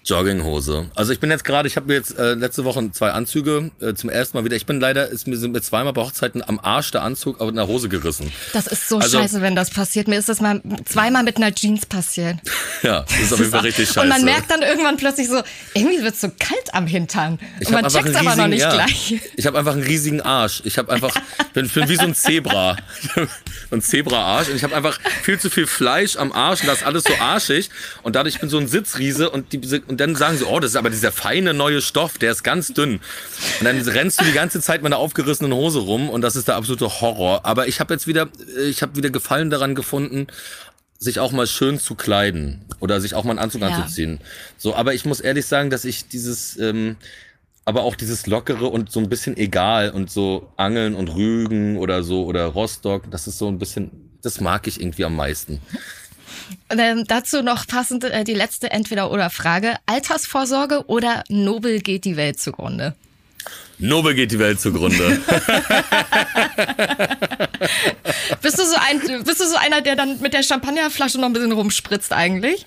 Jogginghose. Also ich bin jetzt gerade, ich habe mir jetzt äh, letzte Woche zwei Anzüge äh, zum ersten Mal wieder. Ich bin leider, ist mir sind mir zweimal bei Hochzeiten am Arsch der Anzug auf einer Hose gerissen. Das ist so Also- scheiße, wenn das passiert. Mir ist das mal zweimal mit einer Jeans passiert. <laughs> Ja, das ist auf jeden Fall richtig scheiße. Und man merkt dann irgendwann plötzlich so, irgendwie wird so kalt am Hintern. Ich und man checkt's einen aber noch nicht ja. gleich. Ich habe einfach einen riesigen Arsch. Ich habe einfach, bin, bin wie so ein Zebra. <laughs> ein Zebra-Arsch. Und ich habe einfach viel zu viel Fleisch am Arsch und das ist alles so arschig. Und dadurch bin ich so ein Sitzriese und, die, und dann sagen sie, oh, das ist aber dieser feine neue Stoff, der ist ganz dünn. Und dann rennst du die ganze Zeit mit einer aufgerissenen Hose rum und das ist der absolute Horror. Aber ich habe jetzt wieder, ich habe wieder Gefallen daran gefunden, sich auch mal schön zu kleiden oder sich auch mal einen Anzug Ja. anzuziehen. So, aber ich muss ehrlich sagen, dass ich dieses, ähm, aber auch dieses lockere und so ein bisschen egal und so Angeln und Rügen oder so oder Rostock, das ist so ein bisschen, das mag ich irgendwie am meisten. Ähm, dazu noch passend äh, die letzte Entweder-Oder-Frage. Altersvorsorge oder Nobel geht die Welt zugrunde? Nobel geht die Welt zugrunde. <laughs> Bist du so ein, bist du so einer, der dann mit der Champagnerflasche noch ein bisschen rumspritzt eigentlich?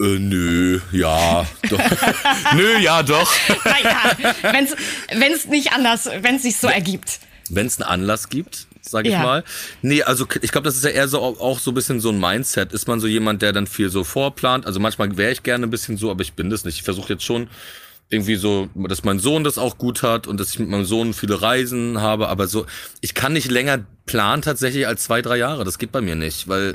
äh, nö, ja, doch. <laughs> nö, ja, doch. Naja, wenn's, wenn's nicht anders, wenn's sich so ergibt. Wenn es einen Anlass gibt, sag ich Ja. mal. Nee, also ich glaube, das ist ja eher so auch so ein bisschen so ein Mindset. Ist man so jemand, der dann viel so vorplant? Also manchmal wäre ich gerne ein bisschen so, aber ich bin das nicht. Ich versuche jetzt schon irgendwie so, dass mein Sohn das auch gut hat und dass ich mit meinem Sohn viele Reisen habe, aber so, ich kann nicht länger planen tatsächlich als zwei, drei Jahre. Das geht bei mir nicht, weil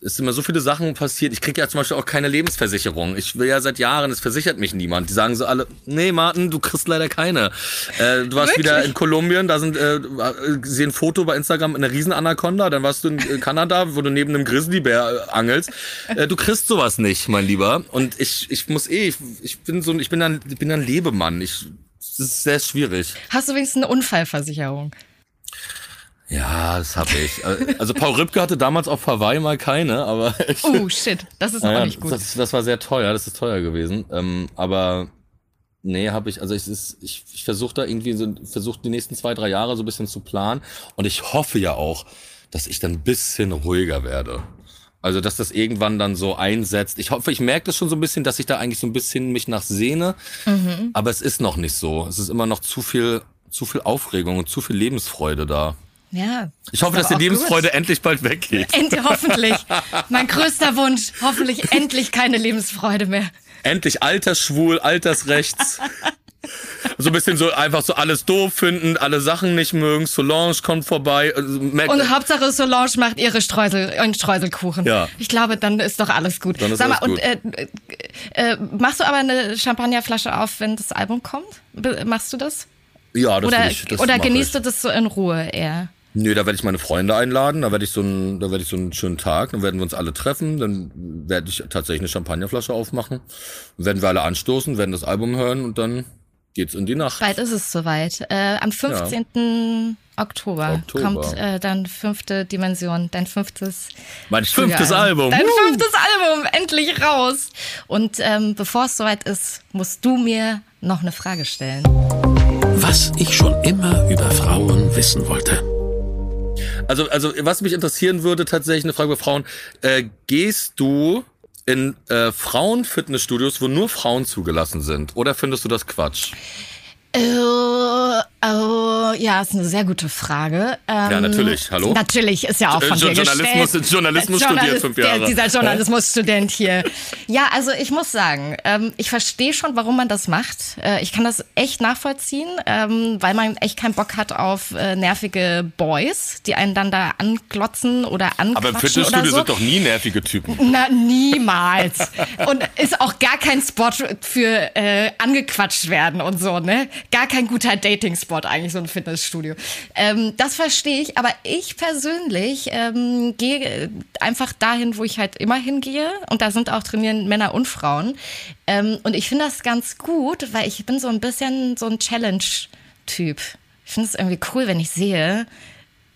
es sind immer so viele Sachen passiert. Ich kriege ja zum Beispiel auch keine Lebensversicherung. Ich will ja seit Jahren, es versichert mich niemand. Die sagen so alle, nee, Martin, du kriegst leider keine. Äh, du warst Wirklich? wieder in Kolumbien, da sind äh, sehe ein Foto bei Instagram eine Riesenanaconda, dann warst du in äh, Kanada, wo du neben einem Grizzlybär äh, angelst. Äh, du kriegst sowas nicht, mein Lieber. Und ich, ich muss eh, ich, ich bin so, ein- ich bin ein, ich bin ein Lebemann. Ich, das ist sehr schwierig. Hast du wenigstens eine Unfallversicherung? Ja, das habe ich. Also Paul Rübke hatte damals auf Hawaii mal keine, aber ich, Oh, shit. Das ist <laughs> Naja, auch nicht gut. Das, das war sehr teuer, das ist teuer gewesen. Ähm, aber nee, habe ich, also ich, ich, ich versuche da irgendwie so, versuche die nächsten zwei, drei Jahre so ein bisschen zu planen. Und ich hoffe ja auch, dass ich dann ein bisschen ruhiger werde. Also, dass das irgendwann dann so einsetzt. Ich hoffe, ich merke das schon so ein bisschen, dass ich da eigentlich so ein bisschen mich nach sehne. Mhm. Aber es ist noch nicht so. Es ist immer noch zu viel, zu viel Aufregung und zu viel Lebensfreude da. Ja. Ich hoffe, dass die Lebensfreude gut. endlich bald weggeht. Endlich, hoffentlich. <laughs> Mein größter Wunsch. Hoffentlich endlich keine Lebensfreude mehr. Endlich altersschwul, altersrechts. <laughs> So ein bisschen so einfach so alles doof finden, alle Sachen nicht mögen. Solange kommt vorbei. also Mac- Und Hauptsache Solange macht ihre Streusel, ihren Streuselkuchen. Ja. Ich glaube, dann ist doch alles gut. Dann ist Sag mal, alles und äh, äh, machst du aber eine Champagnerflasche auf, wenn das Album kommt? Be- Machst du das? ja, das oder ich, das oder genießt ich. du das so in Ruhe eher? Nö, da werde ich meine Freunde einladen, da werde ich so einen, da werde ich so einen schönen Tag, dann werden wir uns alle treffen, dann werde ich tatsächlich eine Champagnerflasche aufmachen, dann werden wir alle anstoßen, werden das Album hören und dann geht's in die Nacht. Bald ist es soweit. Äh, am 15. Oktober, Oktober. kommt äh, dann fünfte Dimension, dein fünftes Mein fünftes. Album. Dein Woo! fünftes Album, endlich raus. Und ähm, bevor es soweit ist, musst du mir noch eine Frage stellen. Was ich schon immer über Frauen wissen wollte. Also, also was mich interessieren würde, tatsächlich eine Frage bei Frauen. Äh, gehst du in äh, Frauen-Fitnessstudios, wo nur Frauen zugelassen sind? Oder findest du das Quatsch? Äh, oh, ja, ist eine sehr gute Frage. Ähm, Ja, natürlich. Hallo? Natürlich, ist ja auch von Äh, dir Journalismus- gestellt. Journalismus Äh, studiert fünf Jahre. Der, dieser Journalismusstudent hier. Ja, also ich muss sagen, ähm, ich verstehe schon, warum man das macht. Äh, ich kann das echt nachvollziehen, ähm, weil man echt keinen Bock hat auf äh, nervige Boys, die einen dann da anklotzen oder Aber im anquatschen Fitnessstudio so. sind doch nie nervige Typen. Na, niemals. Und ist auch gar kein Spot für äh, angequatscht werden und so, ne? Gar kein guter Dating-Spot eigentlich, so ein Fitnessstudio. Ähm, das verstehe ich, aber ich persönlich ähm, gehe einfach dahin, wo ich halt immer hingehe. Und da sind auch trainieren Männer und Frauen. Ähm, und ich finde das ganz gut, weil ich bin so ein bisschen so ein Challenge-Typ. Ich finde es irgendwie cool, wenn ich sehe,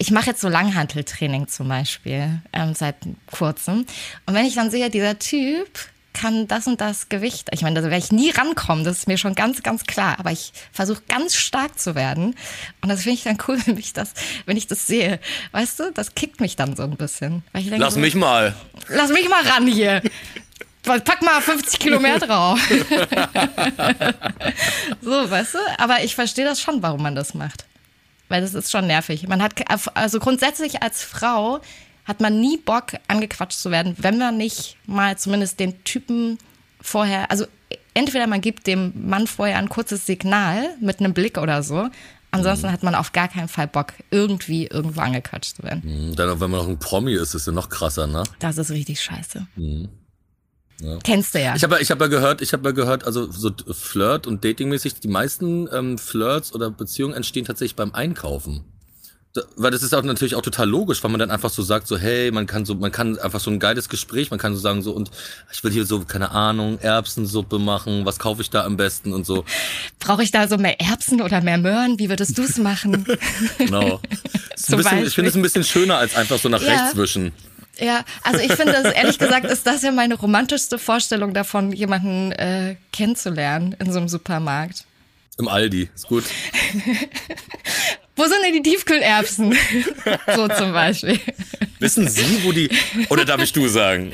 ich mache jetzt so Langhanteltraining zum Beispiel ähm, seit kurzem. Und wenn ich dann sehe, dieser Typ kann das und das Gewicht, ich meine, da werde ich nie rankommen, das ist mir schon ganz, ganz klar, aber ich versuche ganz stark zu werden. Und das finde ich dann cool, <laughs> wenn ich das, wenn ich das sehe. Weißt du, das kickt mich dann so ein bisschen. Denke, lass so, mich mal. Lass mich mal ran hier. Pack mal 50 Kilo mehr <laughs> drauf. <laughs> so, weißt du? Aber ich verstehe das schon, warum man das macht. Weil das ist schon nervig. Man hat, also grundsätzlich als Frau hat man nie Bock, angequatscht zu werden, wenn man nicht mal zumindest den Typen vorher, also entweder man gibt dem Mann vorher ein kurzes Signal mit einem Blick oder so, Ansonsten mhm. hat man auf gar keinen Fall Bock, irgendwie irgendwo angequatscht zu werden. Mhm, dann, wenn man noch ein Promi ist, ist es ja noch krasser, ne? Das ist richtig scheiße. Mhm. Ja. Kennst du ja. Ich habe ich hab ja gehört, ich habe ja gehört, also so Flirt und Datingmäßig, die meisten ähm, Flirts oder Beziehungen entstehen tatsächlich beim Einkaufen weil das ist auch natürlich auch total logisch, weil man dann einfach so sagt, so hey, man kann so, man kann einfach so ein geiles Gespräch, man kann so sagen so und ich will hier so keine Ahnung Erbsensuppe machen, was kaufe ich da am besten und so. <laughs> Brauche ich da so mehr Erbsen oder mehr Möhren? Wie würdest du es machen? <laughs> genau. <laughs> bisschen, ich finde es ein bisschen schöner als einfach so nach ja. rechts wischen. Ja, also ich finde, das, ehrlich gesagt, ist das ja meine romantischste Vorstellung davon, jemanden äh, kennenzulernen in so einem Supermarkt. Im Aldi, ist gut. Wo sind denn die Tiefkühlerbsen? <laughs> so zum Beispiel. Wissen Sie, wo die. Oder darf ich du sagen?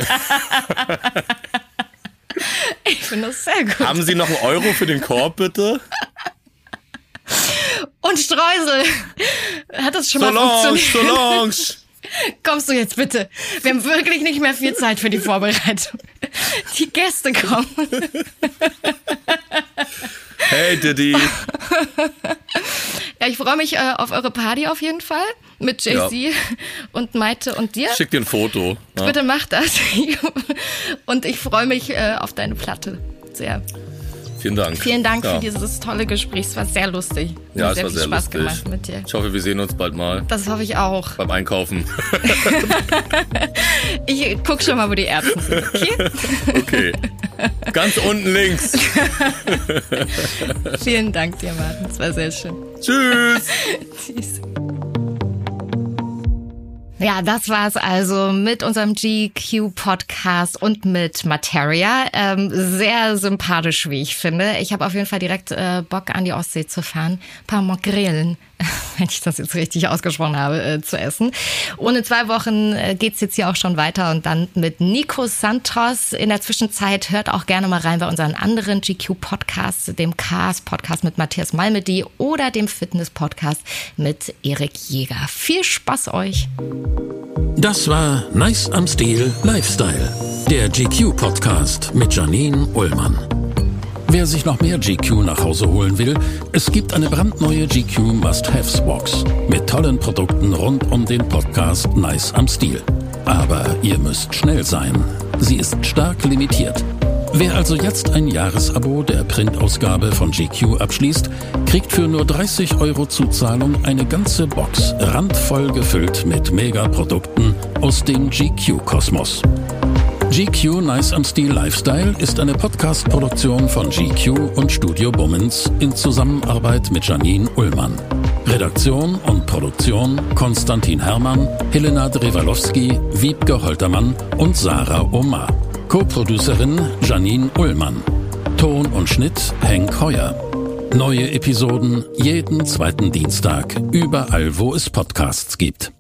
ich finde das sehr gut. Haben Sie noch einen Euro für den Korb, bitte? Und Streusel. Hat das schon Solange, mal funktioniert? Solange. Kommst du jetzt bitte? Wir haben wirklich nicht mehr viel Zeit für die Vorbereitung. Die Gäste kommen. <laughs> Hey Diddy. <laughs> ja, ich freue mich äh, auf eure Party auf jeden Fall mit JC ja. und Maite und dir. Schick dir ein Foto. Ja. Bitte mach das. <laughs> und ich freue mich äh, auf deine Platte sehr. Vielen Dank. Vielen Dank ja. für dieses tolle Gespräch. Es war sehr lustig. Ja, es war sehr Spaß lustig. gemacht mit dir. Ich hoffe, wir sehen uns bald mal. Das hoffe ich auch. Beim Einkaufen. <laughs> ich guck schon mal, wo die Erbsen sind. Okay. <laughs> okay. Ganz unten links. <laughs> Vielen Dank dir, Martin. Es war sehr schön. Tschüss. Tschüss. Ja, das war's also mit unserem GQ-Podcast und mit Materia. Ähm, sehr sympathisch, wie ich finde. Ich habe auf jeden Fall direkt äh, Bock, an die Ostsee zu fahren. Ein paar Mockgrillen <laughs> wenn ich das jetzt richtig ausgesprochen habe, äh, zu essen. Ohne zwei Wochen äh, geht's jetzt hier auch schon weiter und dann mit Nico Santos. In der Zwischenzeit hört auch gerne mal rein bei unseren anderen GQ-Podcasts, dem Cars-Podcast mit Matthias Malmedy oder dem Fitness-Podcast mit Erik Jäger. Viel Spaß euch! Das war Nice am Stil Lifestyle, der GQ-Podcast mit Janine Ullmann. Wer sich noch mehr GQ nach Hause holen will, es gibt eine brandneue GQ Must-Haves Box mit tollen Produkten rund um den Podcast Nice am Stil. Aber ihr müsst schnell sein. Sie ist stark limitiert. Wer also jetzt ein Jahresabo der Printausgabe von GQ abschließt, kriegt für nur 30 Euro Zuzahlung eine ganze Box randvoll gefüllt mit Megaprodukten aus dem GQ-Kosmos. GQ Nice am Stil Lifestyle ist eine Podcast-Produktion von GQ und Studio Bummens in Zusammenarbeit mit Janine Ullmann. Redaktion und Produktion Konstantin Herrmann, Helena Drewalowski, Wiebke Holtermann und Sarah Omar. Co-Producerin Janine Ullmann. Ton und Schnitt Henk Heuer. Neue Episoden jeden zweiten Dienstag, überall wo es Podcasts gibt.